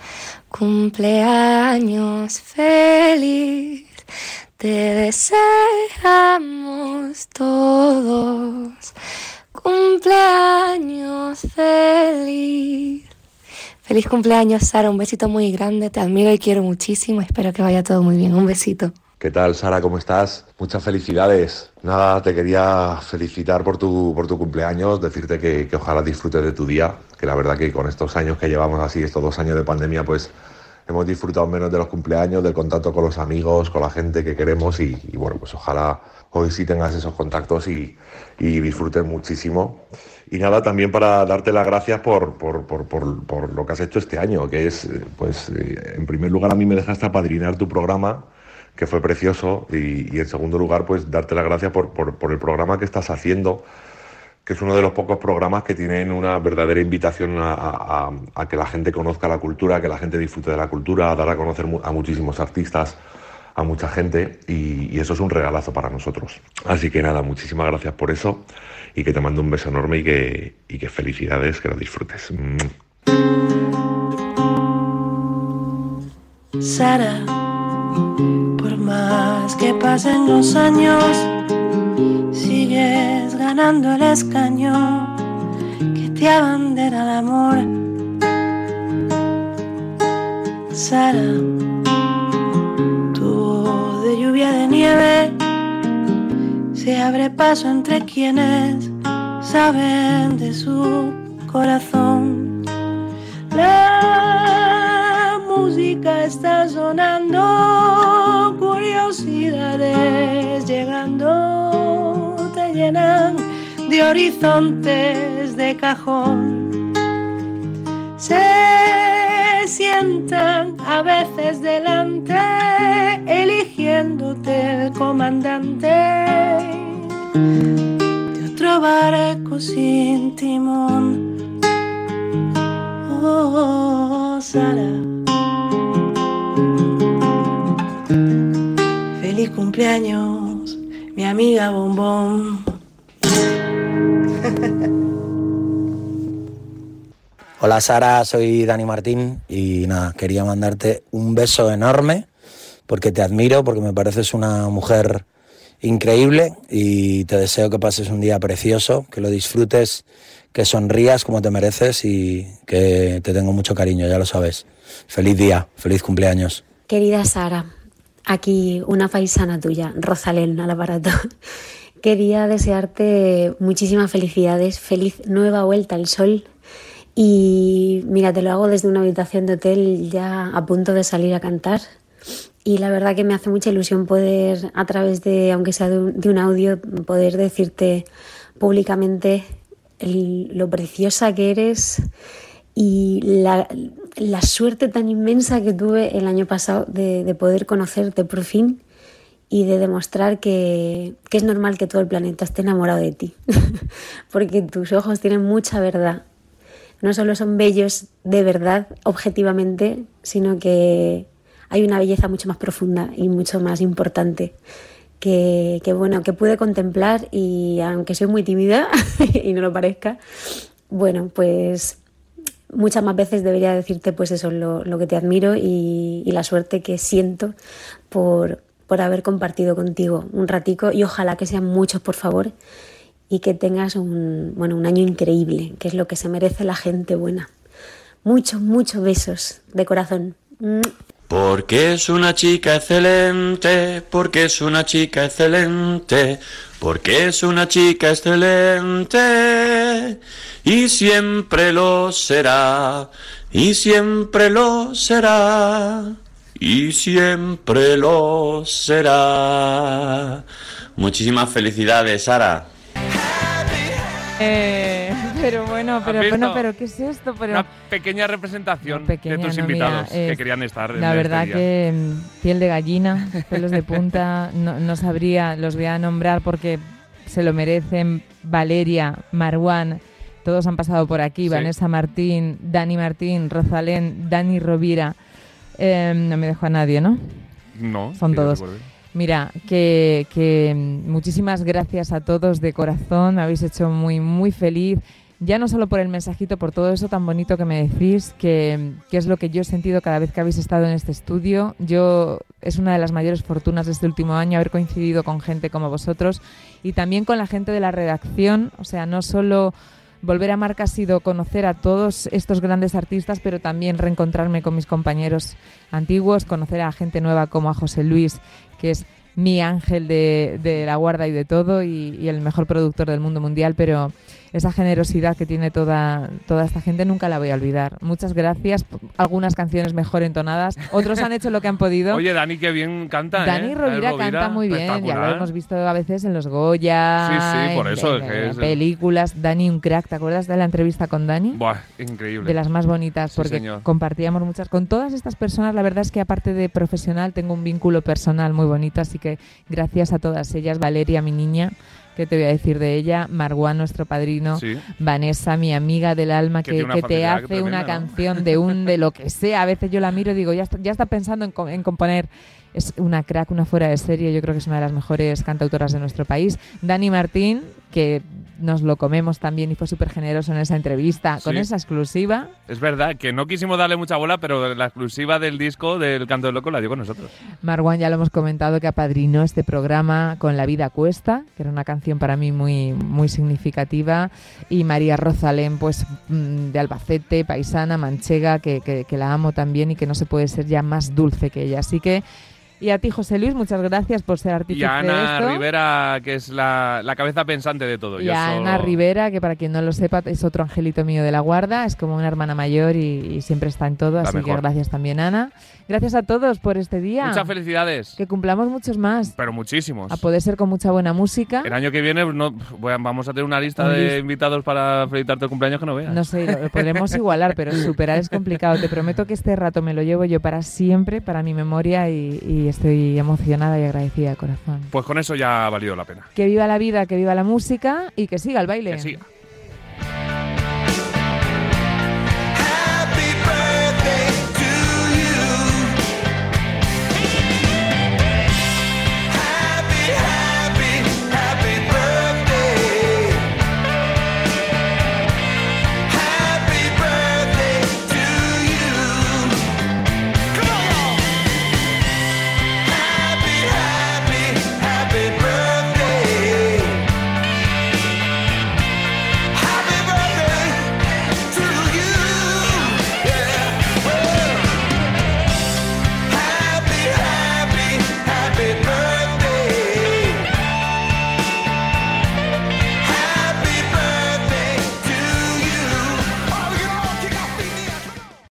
cumpleaños feliz, te deseamos todos. Cumpleaños feliz. Feliz cumpleaños, Sara. Un besito muy grande. Te admiro y quiero muchísimo. Espero que vaya todo muy bien. Un besito. ¿Qué tal, Sara? ¿Cómo estás? Muchas felicidades. Nada, te quería felicitar por tu, por tu cumpleaños, decirte que, que ojalá disfrutes de tu día, que la verdad que con estos años que llevamos así, estos dos años de pandemia, pues hemos disfrutado menos de los cumpleaños, del contacto con los amigos, con la gente que queremos y, y bueno, pues ojalá hoy sí tengas esos contactos y, disfrutes muchísimo. Y nada, también para darte las gracias por, por, por, por, lo que has hecho este año, que es, eh, pues, eh, en primer lugar a mí me dejaste apadrinar tu programa, que fue precioso, y, y en segundo lugar, pues darte las gracias por, el programa que estás haciendo, que es uno de los pocos programas que tienen una verdadera invitación a, a- que la gente conozca la cultura, que la gente disfrute de la cultura, a dar a conocer a muchísimos artistas, a mucha gente, y, eso es un regalazo para nosotros. Así que nada, muchísimas gracias por eso, y que te mando un beso enorme y que, y que felicidades, que lo disfrutes. Sara, por más que pasen los años, sigues ganando el escaño que te abandera el amor. Sara, se abre paso entre quienes saben de su corazón. La música está sonando, curiosidades llegando, te llenan de horizontes de cajón. Se sientan a veces delante, eligiéndote el comandante de otro barco sin timón. Oh, Sara. Feliz cumpleaños, mi amiga Bombón. [laughs] Hola Sara, soy Dani Martín y nada, quería mandarte un beso enorme porque te admiro, porque me pareces una mujer increíble y te deseo que pases un día precioso, que lo disfrutes, que sonrías como te mereces y que te tengo mucho cariño, ya lo sabes. Feliz día, feliz cumpleaños. Querida Sara, aquí una paisana tuya, Rosalén al aparato. [laughs] Quería desearte muchísimas felicidades, feliz nueva vuelta al sol. Y mira, te lo hago desde una habitación de hotel ya a punto de salir a cantar. Y la verdad que me hace mucha ilusión poder, a través de, aunque sea de un, de un audio, poder decirte públicamente el- lo preciosa que eres y la, la suerte tan inmensa que tuve el año pasado de, de poder conocerte por fin y de demostrar que, que es normal que todo el planeta esté enamorado de ti, [laughs] porque tus ojos tienen mucha verdad. No solo son bellos de verdad, objetivamente, sino que hay una belleza mucho más profunda y mucho más importante que, bueno, que pude contemplar y aunque soy muy tímida [laughs] y no lo parezca, bueno, pues muchas más veces debería decirte pues eso, lo, lo que te admiro y, y la suerte que siento por, por haber compartido contigo un ratico y ojalá que sean muchos, por favor, y que tengas un, bueno, un año increíble, que es lo que se merece la gente buena. Muchos, muchos besos de corazón. Porque es una chica excelente, porque es una chica excelente, porque es una chica excelente y siempre lo será, y siempre lo será, y siempre lo será. Muchísimas felicidades, Sara. Eh, pero bueno, pero ¿Has bueno, pero ¿qué es esto? Pero Una pequeña representación pequeña, de tus no, invitados mira, que querían estar en La este verdad que mm, piel de gallina, pelos de punta, no, no sabría, los voy a nombrar porque se lo merecen. Valeria, Marwan, todos han pasado por aquí. Sí. Vanessa Martín, Dani Martín, Rosalén, Dani Rovira. Eh, no me dejo a nadie, ¿no? No, Son todos. Mira, que, que muchísimas gracias a todos de corazón, me habéis hecho muy, muy feliz. Ya no solo por el mensajito, por todo eso tan bonito que me decís, que, que es lo que yo he sentido cada vez que habéis estado en este estudio. Yo es una de las mayores fortunas de este último año haber coincidido con gente como vosotros y también con la gente de la redacción. O sea, no solo volver a Marca ha sido conocer a todos estos grandes artistas, pero también reencontrarme con mis compañeros antiguos, conocer a gente nueva como a José Luis, que es mi ángel de, la guarda y de todo y el mejor productor del mundo mundial, pero esa generosidad que tiene toda, toda esta gente nunca la voy a olvidar. Muchas gracias. Algunas canciones mejor entonadas, otros han hecho lo que han podido. Oye, Dani, que bien canta, Dani ¿eh? Rovira Dani canta muy bien, ya lo hemos visto a veces en los Goya, Sí, sí, por eso, en- es que en es- películas. Dani, un crack, ¿te acuerdas de la entrevista con Dani? Buah, increíble. de las más bonitas, Sí, porque señor. compartíamos muchas. Con todas estas personas, la verdad es que aparte de profesional, tengo un vínculo personal muy bonito, así que gracias a todas ellas. Valeria, mi niña, ¿qué te voy a decir de ella? Marwan, nuestro padrino. Sí. Vanessa, mi amiga del alma, Que que, te hace tremenda, una ¿no? canción de un de lo que sea. A veces yo la miro y digo, ya está, ya está pensando en, en componer. Es una crack, una fuera de serie. Yo creo que es una de las mejores cantautoras de nuestro país. Dani Martín, que nos lo comemos también y fue súper generoso en esa entrevista, con Sí. esa exclusiva. Es verdad que no quisimos darle mucha bola, pero la exclusiva del disco del Canto del Loco la dio con nosotros. Marwan ya lo hemos comentado que apadrinó este programa con La vida cuesta, que era una canción para mí muy, muy significativa. Y María Rosalén, pues mm, de Albacete, paisana, manchega, que, que- que la amo también y que no se puede ser ya más dulce que ella. Así que, y a ti, José Luis, muchas gracias por ser artífice Y a de Ana esto. Rivera, que es la, la cabeza pensante de todo. Y Yo a solo- Ana Rivera, que para quien no lo sepa es otro angelito mío de la guarda, es como una hermana mayor y, y siempre está en todo, La así que mejor. gracias también Ana. Gracias a todos por este día. Muchas felicidades. Que cumplamos muchos más. Pero muchísimos. A poder ser con mucha buena música. El año que viene no, bueno, vamos a tener una lista de list- invitados para felicitarte el cumpleaños que no veas. No sé, lo, podremos igualar, pero superar es complicado. Te prometo que este rato me lo llevo yo para siempre, para mi memoria, y, y estoy emocionada y agradecida de corazón. Pues con eso ya ha valido la pena. Que viva la vida, que viva la música y que siga el baile. Que siga.